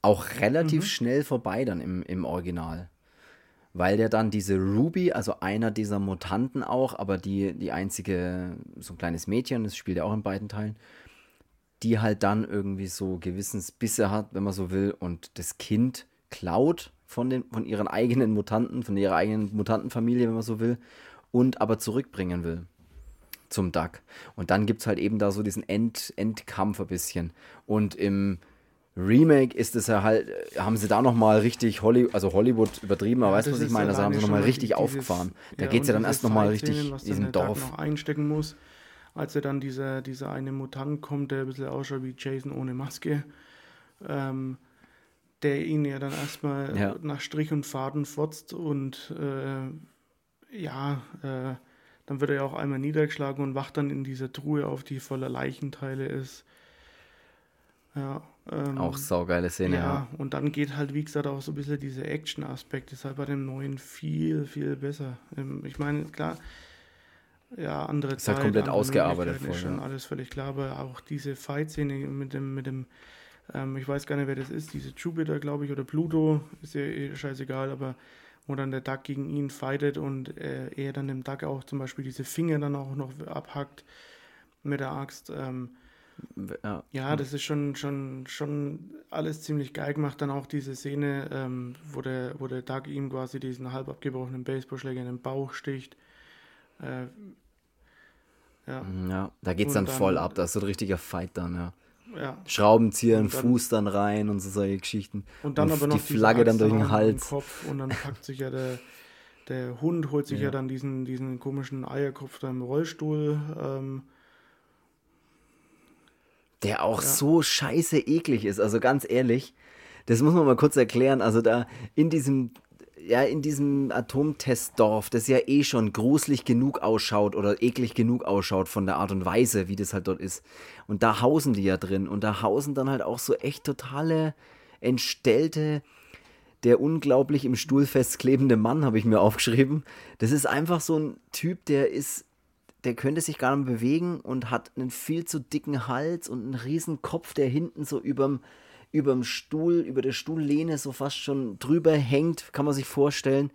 auch relativ mhm. schnell vorbei dann im, im Original. Weil der dann diese Ruby, also einer dieser Mutanten auch, aber die, die einzige, so ein kleines Mädchen, das spielt ja auch in beiden Teilen, die halt dann irgendwie so Gewissensbisse hat, wenn man so will, und das Kind klaut von, den, von ihren eigenen Mutanten, von ihrer eigenen Mutantenfamilie, wenn man so will, und aber zurückbringen will zum Duck. Und dann gibt es halt eben da so diesen End, Endkampf ein bisschen. Und im Remake ist es ja halt, haben sie da nochmal richtig Hollywood, also Hollywood übertrieben, aber ja, weißt du, was ich meine? Also haben sie nochmal richtig dieses, aufgefahren. Da ja, geht es ja dann erst nochmal richtig in diesem Dorf. Noch einstecken muss als er dann dieser, dieser eine Mutant kommt, der ein bisschen ausschaut wie Jason ohne Maske, ähm, der ihn ja dann erstmal ja. nach Strich und Faden fotzt und äh, ja, äh, dann wird er ja auch einmal niedergeschlagen und wacht dann in dieser Truhe auf, die voller Leichenteile ist. Ja, ähm, auch saugeile Szene, ja, ja. Und dann geht halt, wie gesagt, auch so ein bisschen dieser Action-Aspekt, ist halt bei dem neuen viel, viel besser. Ähm, ich meine, klar, ja, andere ist halt Zeit, halt komplett ausgearbeitet vorher. Schon ja. alles völlig klar, aber auch diese Fight-Szene mit dem, mit dem ähm, ich weiß gar nicht, wer das ist, diese Jupiter, glaube ich, oder Pluto, ist ja eh scheißegal, aber wo dann der Duck gegen ihn fightet und äh, er dann dem Duck auch zum Beispiel diese Finger dann auch noch abhackt mit der Axt. Ähm, ja. ja, das ist schon, schon, schon alles ziemlich geil gemacht. Dann auch diese Szene, ähm, wo, der, wo der Duck ihm quasi diesen halb abgebrochenen Baseballschläger in den Bauch sticht. Äh, ja, mhm, ja da geht es dann, dann, voll ab. Da ist so ein richtiger Fight dann, ja. ja. Schraubenzieher in Fuß dann rein und so solche Geschichten. Und dann und aber noch die Flagge dann durch den Hals. Kopf und dann packt sich ja der, der Hund, holt sich ja. ja dann diesen, diesen komischen Eierkopf da im Rollstuhl. Ähm, der auch ja. so scheiße eklig ist. Also ganz ehrlich, das muss man mal kurz erklären. Also da in diesem ja, in diesem Atomtestdorf, das ja eh schon gruselig genug ausschaut oder eklig genug ausschaut von der Art und Weise, wie das halt dort ist. Und da hausen die ja drin. Und da hausen dann halt auch so echt totale, entstellte, der unglaublich im Stuhl festklebende Mann, habe ich mir aufgeschrieben. Das ist einfach so ein Typ, der ist, der könnte sich gar nicht bewegen und hat einen viel zu dicken Hals und einen riesen Kopf, der hinten so überm über dem Stuhl, über der Stuhllehne so fast schon drüber hängt, kann man sich vorstellen.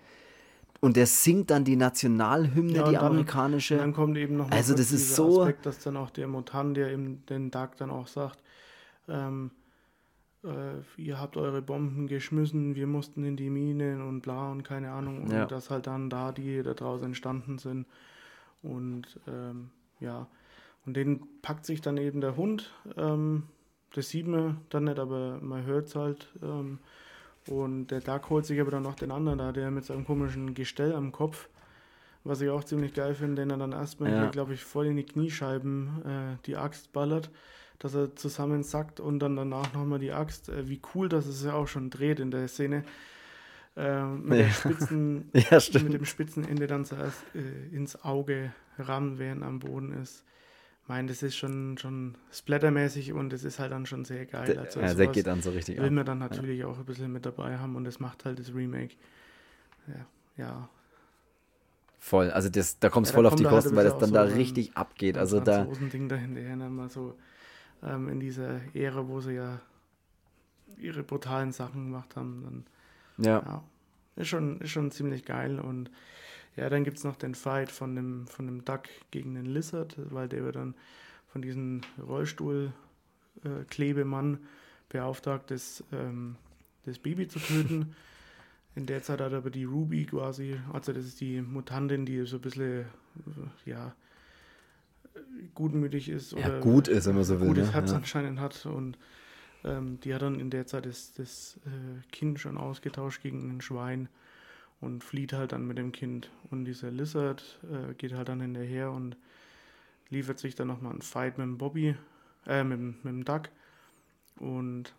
Und der singt dann die Nationalhymne, ja, die dann, amerikanische. dann kommt eben noch also das ist so Aspekt, dass dann auch der Mutant, der eben den Dark dann auch sagt, ähm, äh, ihr habt eure Bomben geschmissen, wir mussten in die Minen und bla und keine Ahnung. Und ja. dass halt dann da die da draußen entstanden sind. Und ähm, ja, und den packt sich dann eben der Hund. Ähm, das sieht man dann nicht, aber man hört es halt. Ähm, und der Duck holt sich aber dann noch den anderen da, der mit seinem komischen Gestell am Kopf, was ich auch ziemlich geil finde, den er dann erstmal, ja. glaube ich, voll in die Kniescheiben äh, die Axt ballert, dass er zusammensackt und dann danach nochmal die Axt. Äh, wie cool, dass es ja auch schon dreht in der Szene. Äh, mit, ja. Spitzen, ja, mit, dem Spitzenende dann zuerst äh, ins Auge rammen, während am Boden ist. Ich meine, das ist schon, schon splattermäßig und es ist halt dann schon sehr geil. Also ja, der geht dann so richtig Will man dann natürlich ja. auch ein bisschen mit dabei haben und das macht halt das Remake. Ja, ja Voll, also das, da kommt es ja, voll auf die halt Kosten, halt weil das dann so da richtig abgeht. Also da. Ding dahinterher, ne, mal so ähm, in dieser Ära, wo sie ja ihre brutalen Sachen gemacht haben. Dann, ja. ja. Ist schon, ist schon ziemlich geil. Und ja, dann gibt es noch den Fight von dem, von dem Duck gegen den Lizard, weil der wird dann von diesem Rollstuhl-Klebemann äh, beauftragt, das, ähm, das Baby zu töten. In der Zeit hat aber die Ruby quasi, also das ist die Mutantin, die so ein bisschen, ja, gutmütig ist. Oder ja, gut ist, wenn man so will. Gutes ne? Herz ja. anscheinend hat. Und ähm, die hat dann in der Zeit das, das äh, Kind schon ausgetauscht gegen ein Schwein und flieht halt dann mit dem Kind. Und dieser Lizard äh, geht halt dann hinterher und liefert sich dann nochmal einen Fight mit dem Bobby, äh, mit, mit dem Duck. Und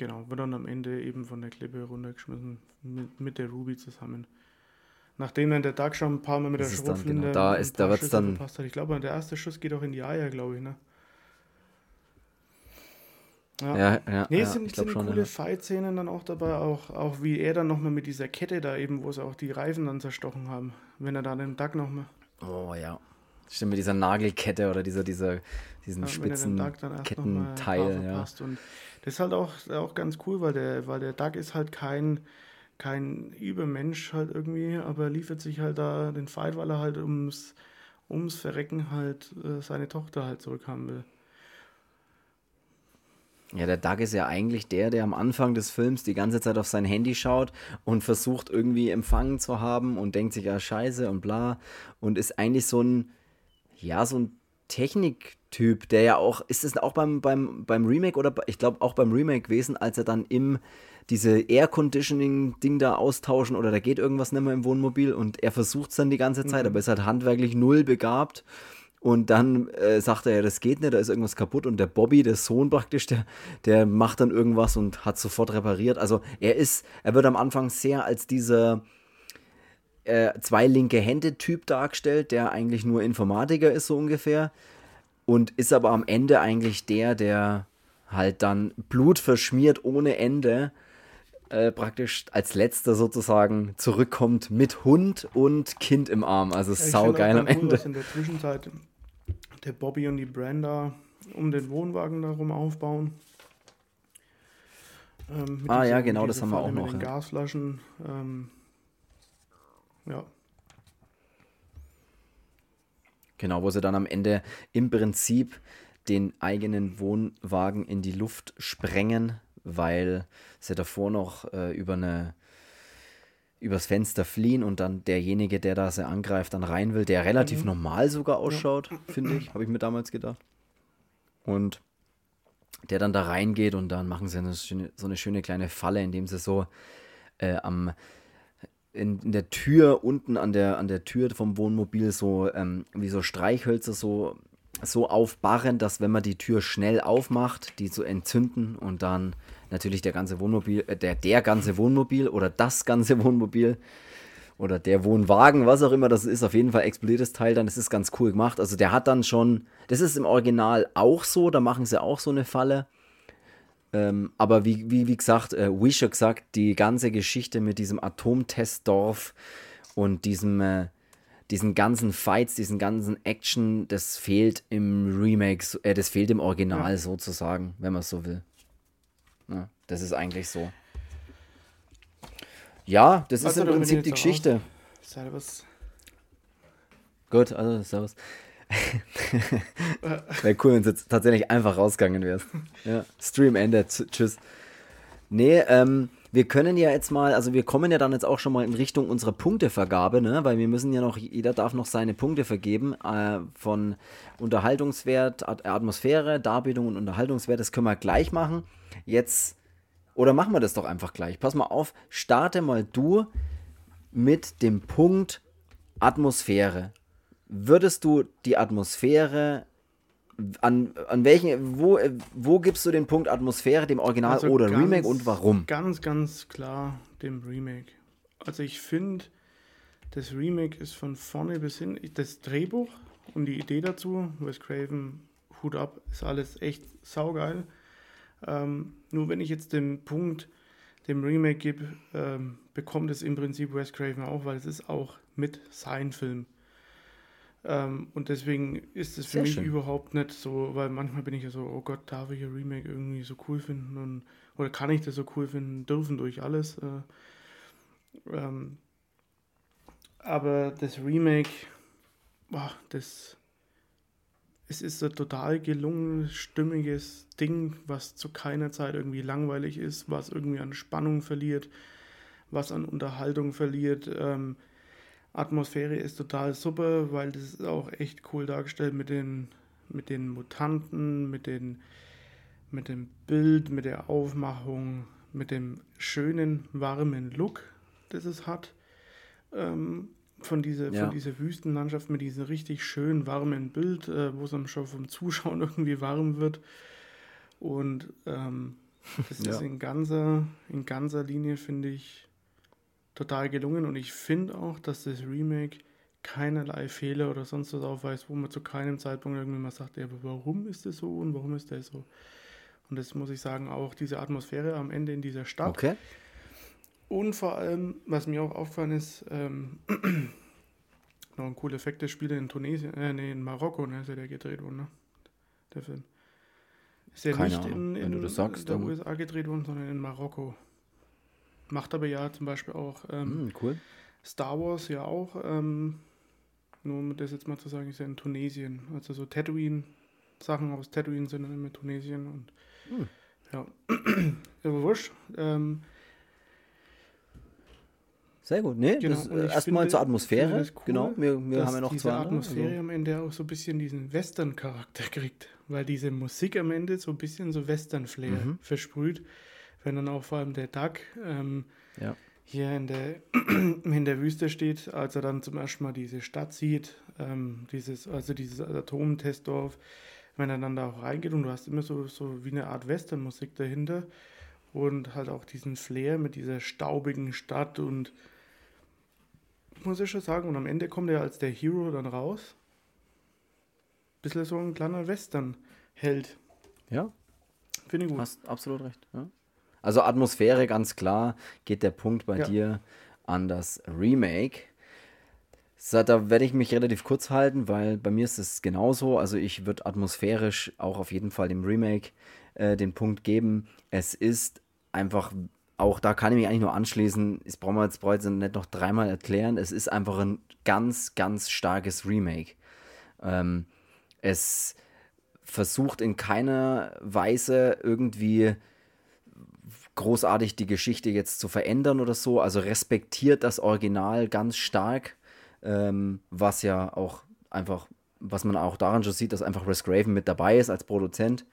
Genau, wird dann am Ende eben von der Klippe runtergeschmissen mit, mit der Ruby zusammen. Nachdem dann der Duck schon ein paar Mal mit das der Schrotflinte genau, da ist, da wird's dann verpasst hat. Ich glaube, der erste Schuss geht auch in die Eier, glaube ich, ne? Ja, ja, ja Nee, ja, sind, sind schon, coole ja. Fight-Szenen dann auch dabei, auch, auch wie er dann nochmal mit dieser Kette da eben, wo sie auch die Reifen dann zerstochen haben, wenn er da den Duck nochmal. Oh ja. Stimmt, mit dieser Nagelkette oder dieser, dieser, diesen ja, spitzen Kettenteil, ja. Und das ist halt auch, auch ganz cool, weil der, weil der Duck ist halt kein, kein Übermensch halt irgendwie, aber liefert sich halt da den Fight, weil er halt ums, ums Verrecken halt äh, seine Tochter halt zurückhaben will. Ja, der Doug ist ja eigentlich der, der am Anfang des Films die ganze Zeit auf sein Handy schaut und versucht irgendwie Empfang zu haben und denkt sich, ja, scheiße und bla. Und ist eigentlich so ein, ja, so ein Techniktyp, der ja auch, ist es auch beim, beim, beim Remake oder ich glaube auch beim Remake gewesen, als er dann im diese Air Conditioning Ding da austauschen oder da geht irgendwas nicht mehr im Wohnmobil und er versucht es dann die ganze Zeit, mhm. aber ist halt handwerklich null begabt. Und dann äh, sagt er, ja, das geht nicht, da ist irgendwas kaputt. Und der Bobby, der Sohn praktisch, der, der macht dann irgendwas und hat sofort repariert. Also er ist, er wird am Anfang sehr als dieser, äh, zwei linke Hände-Typ dargestellt, der eigentlich nur Informatiker ist, so ungefähr. Und ist aber am Ende eigentlich der, der halt dann Blut verschmiert ohne Ende, äh, praktisch als letzter sozusagen zurückkommt mit Hund und Kind im Arm. Also ja, saugeil am Ende. Cool, in der Zwischenzeit der Bobby und die Brenda um den Wohnwagen darum aufbauen. Ähm, ah ja, genau, das haben wir auch noch. Mit den ja. Gasflaschen. Ähm, ja. Genau, wo sie dann am Ende im Prinzip den eigenen Wohnwagen in die Luft sprengen, weil sie davor noch äh, über eine übers Fenster fliehen und dann derjenige, der da sie angreift, dann rein will, der relativ mhm. normal sogar ausschaut, ja. finde ich, habe ich mir damals gedacht. Und der dann da reingeht und dann machen sie eine schöne, so eine schöne kleine Falle, indem sie so äh, am in, in, der Tür, unten an der, an der Tür vom Wohnmobil so ähm, wie so Streichhölzer so, so aufbarren, dass wenn man die Tür schnell aufmacht, die so entzünden und dann natürlich der ganze Wohnmobil, äh, der, der ganze Wohnmobil oder das ganze Wohnmobil oder der Wohnwagen, was auch immer das ist, auf jeden Fall explodiert das Teil dann. Das ist ganz cool gemacht. Also der hat dann schon, das ist im Original auch so, da machen sie auch so eine Falle. Ähm, aber wie, wie, wie gesagt, äh, wie schon gesagt, die ganze Geschichte mit diesem Atomtestdorf und diesem, äh, diesen ganzen Fights, diesen ganzen Action, das fehlt im Remake, äh, das fehlt im Original ja. sozusagen, wenn man es so will. Das ist eigentlich so. Ja, das Was ist im Prinzip die Geschichte. Servus. Gut, also servus. Wäre cool, wenn du jetzt tatsächlich einfach rausgegangen wärst. Ja. Stream endet. Tschüss. Nee, ähm, wir können ja jetzt mal, also wir kommen ja dann jetzt auch schon mal in Richtung unserer Punktevergabe, ne? Weil wir müssen ja noch, jeder darf noch seine Punkte vergeben äh, von Unterhaltungswert, Atmosphäre, Darbietung und Unterhaltungswert. Das können wir gleich machen. Jetzt, oder machen wir das doch einfach gleich. Pass mal auf, starte mal du mit dem Punkt Atmosphäre würdest du die Atmosphäre An, an welchen, wo, wo gibst du den Punkt Atmosphäre, dem Original Also oder ganz- Remake und warum? Ganz, ganz klar dem Remake. Also ich finde, das Remake ist von vorne bis hin, das Drehbuch und die Idee dazu, Wes Craven, Hut ab, ist alles echt saugeil. Ähm, nur wenn ich jetzt den Punkt dem Remake gebe, ähm, bekommt es im Prinzip Wes Craven auch, weil es ist auch mit sein Film. Ähm, und deswegen ist es für Sehr mich schön. überhaupt nicht so, weil manchmal bin ich ja so, oh Gott, darf ich ein Remake irgendwie so cool finden und oder kann ich das so cool finden dürfen durch alles. Äh, ähm, aber das Remake, boah, das es ist ein total gelungenes, stimmiges Ding, was zu keiner Zeit irgendwie langweilig ist, was irgendwie an Spannung verliert, was an Unterhaltung verliert. Ähm, Atmosphäre ist total super, weil das ist auch echt cool dargestellt mit den, mit den Mutanten, mit, den, mit dem Bild, mit der Aufmachung, mit dem schönen, warmen Look, das es hat. Ähm, von, dieser, Ja. von dieser Wüstenlandschaft mit diesem richtig schön warmen Bild, äh, wo es dann schon vom Zuschauen irgendwie warm wird. Und ähm, das Ja. ist in ganzer, in ganzer Linie, finde ich, total gelungen. Und ich finde auch, dass das Remake keinerlei Fehler oder sonst was aufweist, wo man zu keinem Zeitpunkt irgendwie mal sagt, ja, aber warum ist das so und warum ist das so? Und das muss ich sagen, auch diese Atmosphäre am Ende in dieser Stadt. Okay. Und vor allem, was mir auch aufgefallen ist, ähm, noch ein cooler Effekt, der Spiele in Tunesien, äh, nee, in Marokko, ne, ist ja der gedreht worden, ne? Der Film. Ist ja Keine nicht Ahnung. in, Wenn in du das sagst, der dann- USA gedreht worden, sondern in Marokko. Macht aber ja zum Beispiel auch ähm, Hm, cool. Star Wars ja auch, ähm, nur um das jetzt mal zu sagen, ist ja in Tunesien. Also so Tatooine, Sachen aus Tatooine sind dann immer Tunesien und Hm. ja. aber wurscht. Ähm, Sehr gut. Nee, Genau, erstmal zur Atmosphäre. das cool, genau, wir, wir haben ja noch diese zwei andere, Atmosphäre also- am Ende auch so ein bisschen diesen Western-Charakter kriegt, weil diese Musik am Ende so ein bisschen so Western-Flair Mhm. versprüht, wenn dann auch vor allem der Duck ähm, Ja. hier in der, in der Wüste steht, als er dann zum ersten Mal diese Stadt sieht, ähm, dieses, also dieses Atomtestdorf, wenn er dann da auch reingeht und du hast immer so, so wie eine Art Western-Musik dahinter und halt auch diesen Flair mit dieser staubigen Stadt und muss ich schon sagen, und am Ende kommt er als der Hero dann raus. Bisschen so ein kleiner Western-Held. ja, Finde ich gut. hast absolut recht. Ja. Also Atmosphäre, ganz klar, geht der Punkt bei Ja. dir an das Remake. So, da werde ich mich relativ kurz halten, weil bei mir ist es genauso. Also ich würde atmosphärisch auch auf jeden Fall dem Remake äh, den Punkt geben. Es ist einfach, auch da kann ich mich eigentlich nur anschließen, das brauchen wir jetzt nicht noch dreimal erklären. Es ist einfach ein ganz, ganz starkes Remake. Ähm, es versucht in keiner Weise irgendwie großartig die Geschichte jetzt zu verändern oder so. Also respektiert das Original ganz stark, ähm, was ja auch einfach, was man auch daran schon sieht, dass einfach Wes Craven mit dabei ist als Produzent.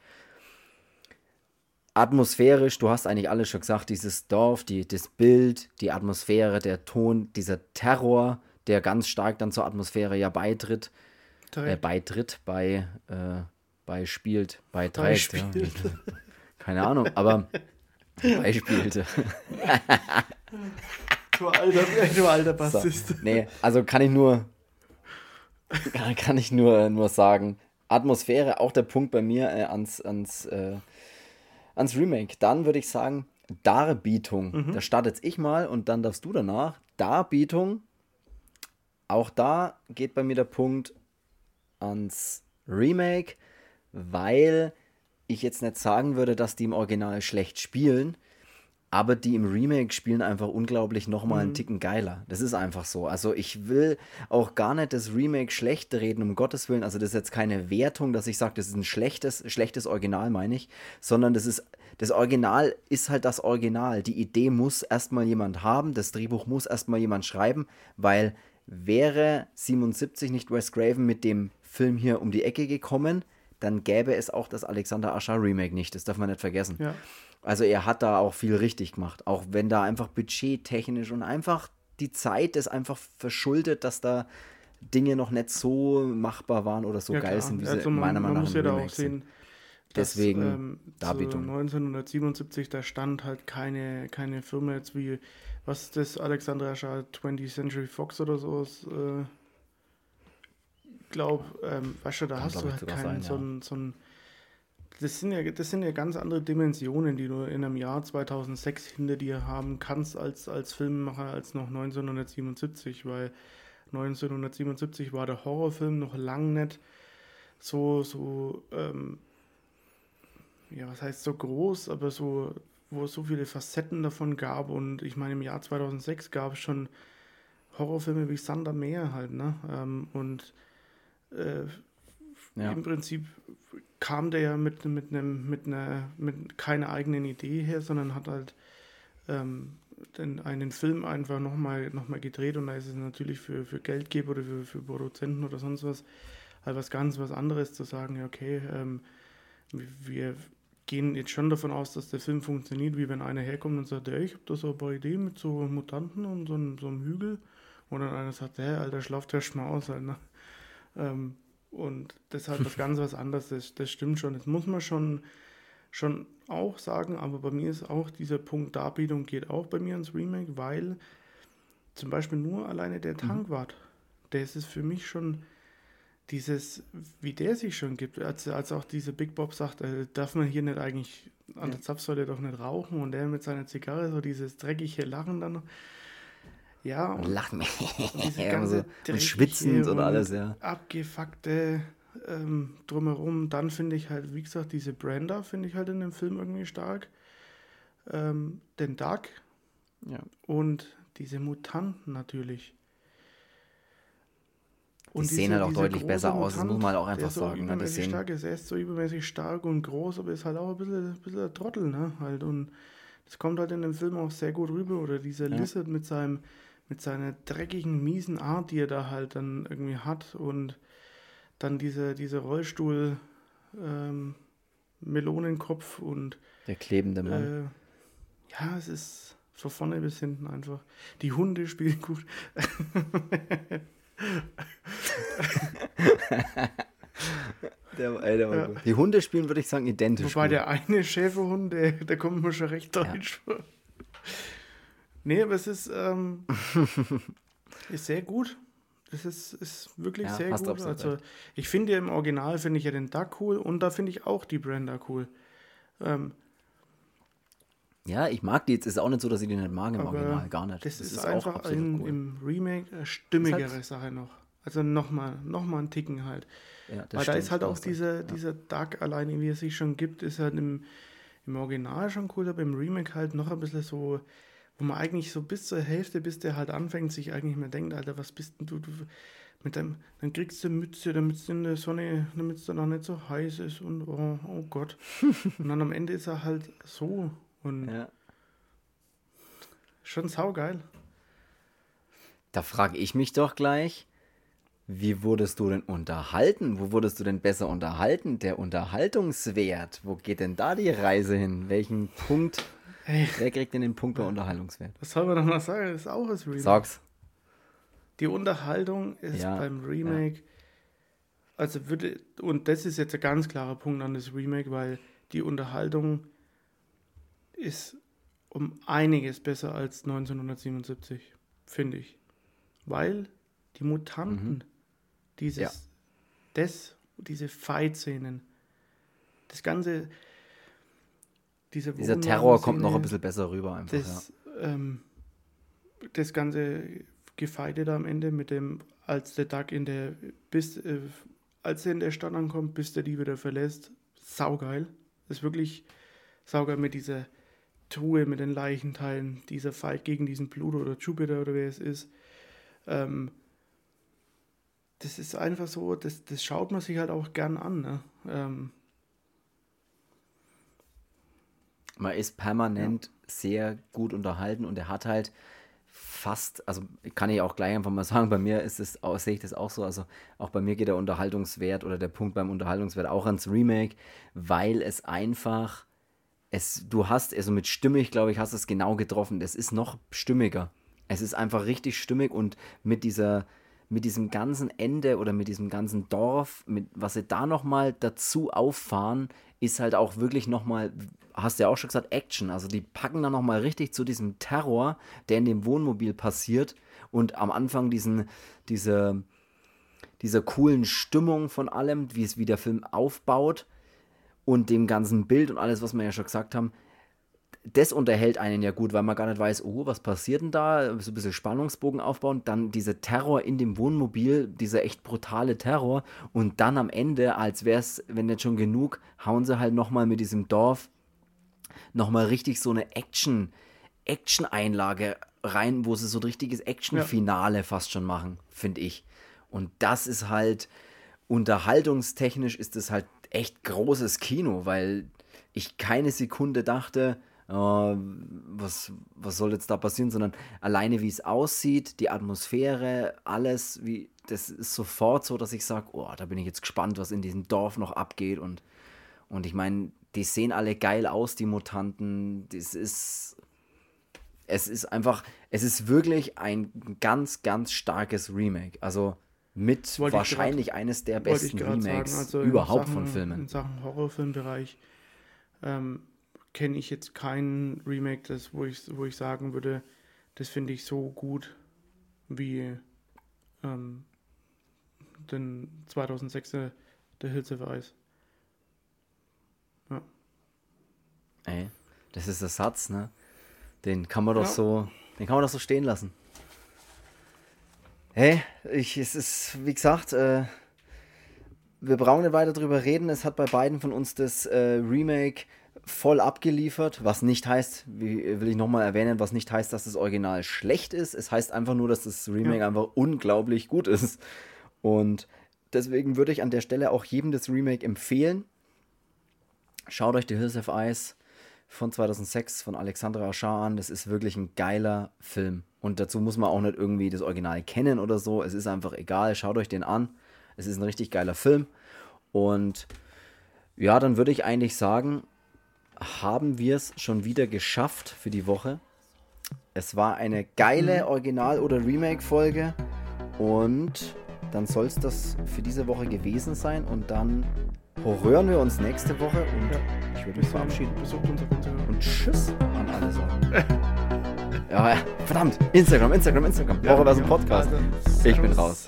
Atmosphärisch, du hast eigentlich alles schon gesagt, dieses Dorf, die, das Bild, die Atmosphäre, der Ton, dieser Terror, der ganz stark dann zur Atmosphäre ja beitritt, äh, beitritt, bei, äh, beispielt, beiträgt. Ja. Beispielt. Keine Ahnung, aber beispielte. du alter, du alter So, Bassist. nee, also kann ich nur, kann, kann ich nur, nur sagen, Atmosphäre, auch der Punkt bei mir äh, ans, ans, äh, ans Remake. Dann würde ich sagen, Darbietung. Da starte jetzt ich mal und dann darfst du danach. Darbietung, auch da geht bei mir der Punkt ans Remake, weil ich jetzt nicht sagen würde, dass die im Original schlecht spielen, aber die im Remake spielen einfach unglaublich nochmal einen Ticken geiler. Das ist einfach so. Also ich will auch gar nicht das Remake schlecht reden, um Gottes Willen. Also das ist jetzt keine Wertung, dass ich sage, das ist ein schlechtes, schlechtes Original, meine ich, sondern das ist, das Original ist halt das Original. Die Idee muss erstmal jemand haben, das Drehbuch muss erstmal jemand schreiben, weil wäre 77 nicht Wes Craven mit dem Film hier um die Ecke gekommen, dann gäbe es auch das Alexander Ascher Remake nicht. Das darf man nicht vergessen. Ja. Also er hat da auch viel richtig gemacht, auch wenn da einfach budgettechnisch und einfach die Zeit ist einfach verschuldet, dass da Dinge noch nicht so machbar waren oder so Ja, geil klar. sind, wie sie Also man, meiner Meinung nach muss ja da auch sehen, dass, Deswegen ähm, Darbietung. Zu 1977, da stand halt keine, keine Firma jetzt wie, was ist das, Alexandra Schall, 20th Century Fox oder so. Ist, äh, glaub, ähm, weißt du, da Kann, hast du halt keinen sein, so ja. so ein das sind, ja, das sind ja ganz andere Dimensionen, die du in einem Jahr 2006 hinter dir haben kannst als, als Filmemacher als noch 1977, weil 1977 war der Horrorfilm noch lang nicht so, so, ähm, ja, was heißt so groß, aber so, wo es so viele Facetten davon gab. Und ich meine, im Jahr 2006 gab es schon Horrorfilme wie Sander Meer halt, ne? Ähm, und äh, Ja. im Prinzip kam der ja mit, mit einem, mit einer, mit keiner eigenen Idee her, sondern hat halt ähm, den, einen Film einfach nochmal noch mal gedreht und da ist es natürlich für, für Geldgeber oder für, für Produzenten oder sonst was halt was ganz was anderes zu sagen, ja, okay, ähm, wir- gehen jetzt schon davon aus, dass der Film funktioniert, wie wenn einer herkommt und sagt, ja, ich habe da so ein paar Ideen mit so Mutanten und so, einem- so einem Hügel und dann einer sagt, hä, Alter, schlaft der Schmaus halt, ne? Ähm, und das ist halt was ganz was anderes, das, das stimmt schon. Das muss man schon, schon auch sagen, aber bei mir ist auch dieser Punkt Darbietung geht auch bei mir ins Remake, weil zum Beispiel nur alleine der Tankwart, der ist es für mich schon dieses, wie der sich schon gibt, als, als auch diese Big Bob sagt, äh, darf man hier nicht eigentlich an der Zapfsäule doch nicht rauchen und der mit seiner Zigarre so dieses dreckige Lachen dann noch. Ja, Und und lachen. und dreckige schwitzend und und alles, ja. abgefuckte ähm, drumherum. Dann finde ich halt, wie gesagt, diese Brenda finde ich halt in dem Film irgendwie stark. Ähm, den Doug ja. und diese Mutanten natürlich. Die sehen halt auch deutlich besser aus, das muss man halt auch einfach so sagen, ne? Die sehen- stark ist. Er ist so übermäßig stark und groß, aber ist halt auch ein bisschen, ein bisschen ein Trottel, ne? Halt. Und das kommt halt in dem Film auch sehr gut rüber. Oder dieser Ja. Lizard mit seinem, mit seiner dreckigen, miesen Art, die er da halt dann irgendwie hat. Und dann dieser, dieser Rollstuhl, ähm, Melonenkopf und Der klebende Mann. äh, ja, es ist von vorne bis hinten einfach. Die Hunde spielen gut. der, ey, der ja. Die Hunde spielen, würde ich sagen, identisch. Wobei gut. der eine Schäferhund, der, der kommt mir schon recht deutsch vor. Nee, aber es ist, ähm, ist sehr gut. Es ist, ist wirklich Ja, sehr gut. Also ich finde ja im Original finde ich ja den Duck cool und da finde ich auch die Brenda cool. Ähm, Ja, ich mag die jetzt. Ist auch nicht so, dass ich die nicht mag im Original. Gar nicht. das, ist, auch einfach in, cool. im Remake eine stimmigere Ist halt- Sache noch. Also nochmal noch mal einen Ticken halt. Ja, das Weil da stimmt, ist halt auch dieser, Ja. dieser Duck alleine, wie er sich schon gibt, ist halt im, im Original schon cool, aber im Remake halt noch ein bisschen so, wo man eigentlich so bis zur Hälfte, bis der halt anfängt, sich eigentlich mehr denkt, Alter, was bist denn du, du mit deinem, dann kriegst du eine Mütze, damit es in der Sonne, damit es dann auch nicht so heiß ist und oh, oh Gott. und dann am Ende ist er halt so und Ja. schon saugeil. Da frage ich mich doch gleich, wie wurdest du denn unterhalten? Wo wurdest du denn besser unterhalten? Der Unterhaltungswert, wo geht denn da die Reise hin? Welchen Punkt? Hey. Wer kriegt denn den Punkt bei Unterhaltungswert? Was soll man noch mal sagen? Das ist auch das Remake. Sag's. Die Unterhaltung ist Ja, beim Remake, also würde, und das ist jetzt ein ganz klarer Punkt an das Remake, weil die Unterhaltung ist um einiges besser als 1977, finde ich. Weil die Mutanten, dieses, Mhm. Ja. das, diese Fight-Szenen, das ganze, diese Dieser Terror kommt noch ein bisschen besser rüber einfach. Ja. das, ähm, das ganze Gefeite da am Ende mit dem, als der Duck in der, bis, äh, als er in der Stadt ankommt, bis der die wieder verlässt, saugeil. Das ist wirklich saugeil mit dieser Truhe, mit den Leichenteilen, dieser Fight gegen diesen Pluto oder Jupiter oder wer es ist. Ähm, das ist einfach so, das, das schaut man sich halt auch gern an. Ne? Ähm, Man ist permanent sehr gut unterhalten und er hat halt fast, also kann ich auch gleich einfach mal sagen, bei mir ist es, sehe ich das auch so, also auch bei mir geht der Unterhaltungswert oder der Punkt beim Unterhaltungswert auch ans Remake, weil es einfach, es, du hast, also mit stimmig, glaube ich, hast du es genau getroffen, es ist noch stimmiger. Es ist einfach richtig stimmig und mit dieser, mit diesem ganzen Ende oder mit diesem ganzen Dorf, mit was sie da nochmal dazu auffahren, ist halt auch wirklich nochmal, hast du ja auch schon gesagt, Action. Also die packen da nochmal richtig zu diesem Terror, der in dem Wohnmobil passiert und am Anfang diesen, diese, dieser coolen Stimmung von allem, wie es wie der Film aufbaut und dem ganzen Bild und alles, was wir ja schon gesagt haben, das unterhält einen ja gut, weil man gar nicht weiß, oh, was passiert denn da? So ein bisschen Spannungsbogen aufbauen. Dann dieser Terror in dem Wohnmobil, dieser echt brutale Terror. Und dann am Ende, als wäre es, wenn nicht schon genug, hauen sie halt nochmal mit diesem Dorf nochmal richtig so eine Action, Action-Einlage rein, wo sie so ein richtiges Action-Finale ja. fast schon machen, finde ich. Und das ist halt, unterhaltungstechnisch ist es halt echt großes Kino, weil ich keine Sekunde dachte, äh, was, was soll jetzt da passieren, sondern alleine wie es aussieht, die Atmosphäre, alles, wie, das ist sofort so, dass ich sage, oh, da bin ich jetzt gespannt, was in diesem Dorf noch abgeht. Und, und ich meine, die sehen alle geil aus, die Mutanten, das ist, es ist einfach, es ist wirklich ein ganz, ganz starkes Remake, also mit wollte wahrscheinlich grad, eines der besten Remakes sagen, also überhaupt Sachen, von Filmen. In Sachen Horrorfilmbereich ähm, kenne ich jetzt kein Remake, das, wo, ich, wo ich sagen würde, das finde ich so gut wie ähm, den 2006er The Hills of Ice. Ja. Ey, das ist der Satz, ne? Den kann man doch ja. so, den kann man doch so stehen lassen. Hey, ich, es ist, wie gesagt, äh, wir brauchen nicht weiter drüber reden. Es hat bei beiden von uns das äh, Remake voll abgeliefert, was nicht heißt, wie will ich nochmal erwähnen, was nicht heißt, dass das Original schlecht ist. Es heißt einfach nur, dass das Remake ja. einfach unglaublich gut ist. Und deswegen würde ich an der Stelle auch jedem das Remake empfehlen. Schaut euch The Hills of Ice von 2006 von Alexandra Aschar an. Das ist wirklich ein geiler Film. Und dazu muss man auch nicht irgendwie das Original kennen oder so. Es ist einfach egal. Schaut euch den an. Es ist ein richtig geiler Film. Und ja, dann würde ich eigentlich sagen, haben wir es schon wieder geschafft für die Woche. Es war eine geile mhm. Original- oder Remake-Folge und dann soll es das für diese Woche gewesen sein und dann hören wir uns nächste Woche und ja. ich würde mich verabschieden. Und tschüss an alle sagen. ja, ja, verdammt, Instagram, Instagram, Instagram. Ja, Woche was ein Podcast. Ich bin raus.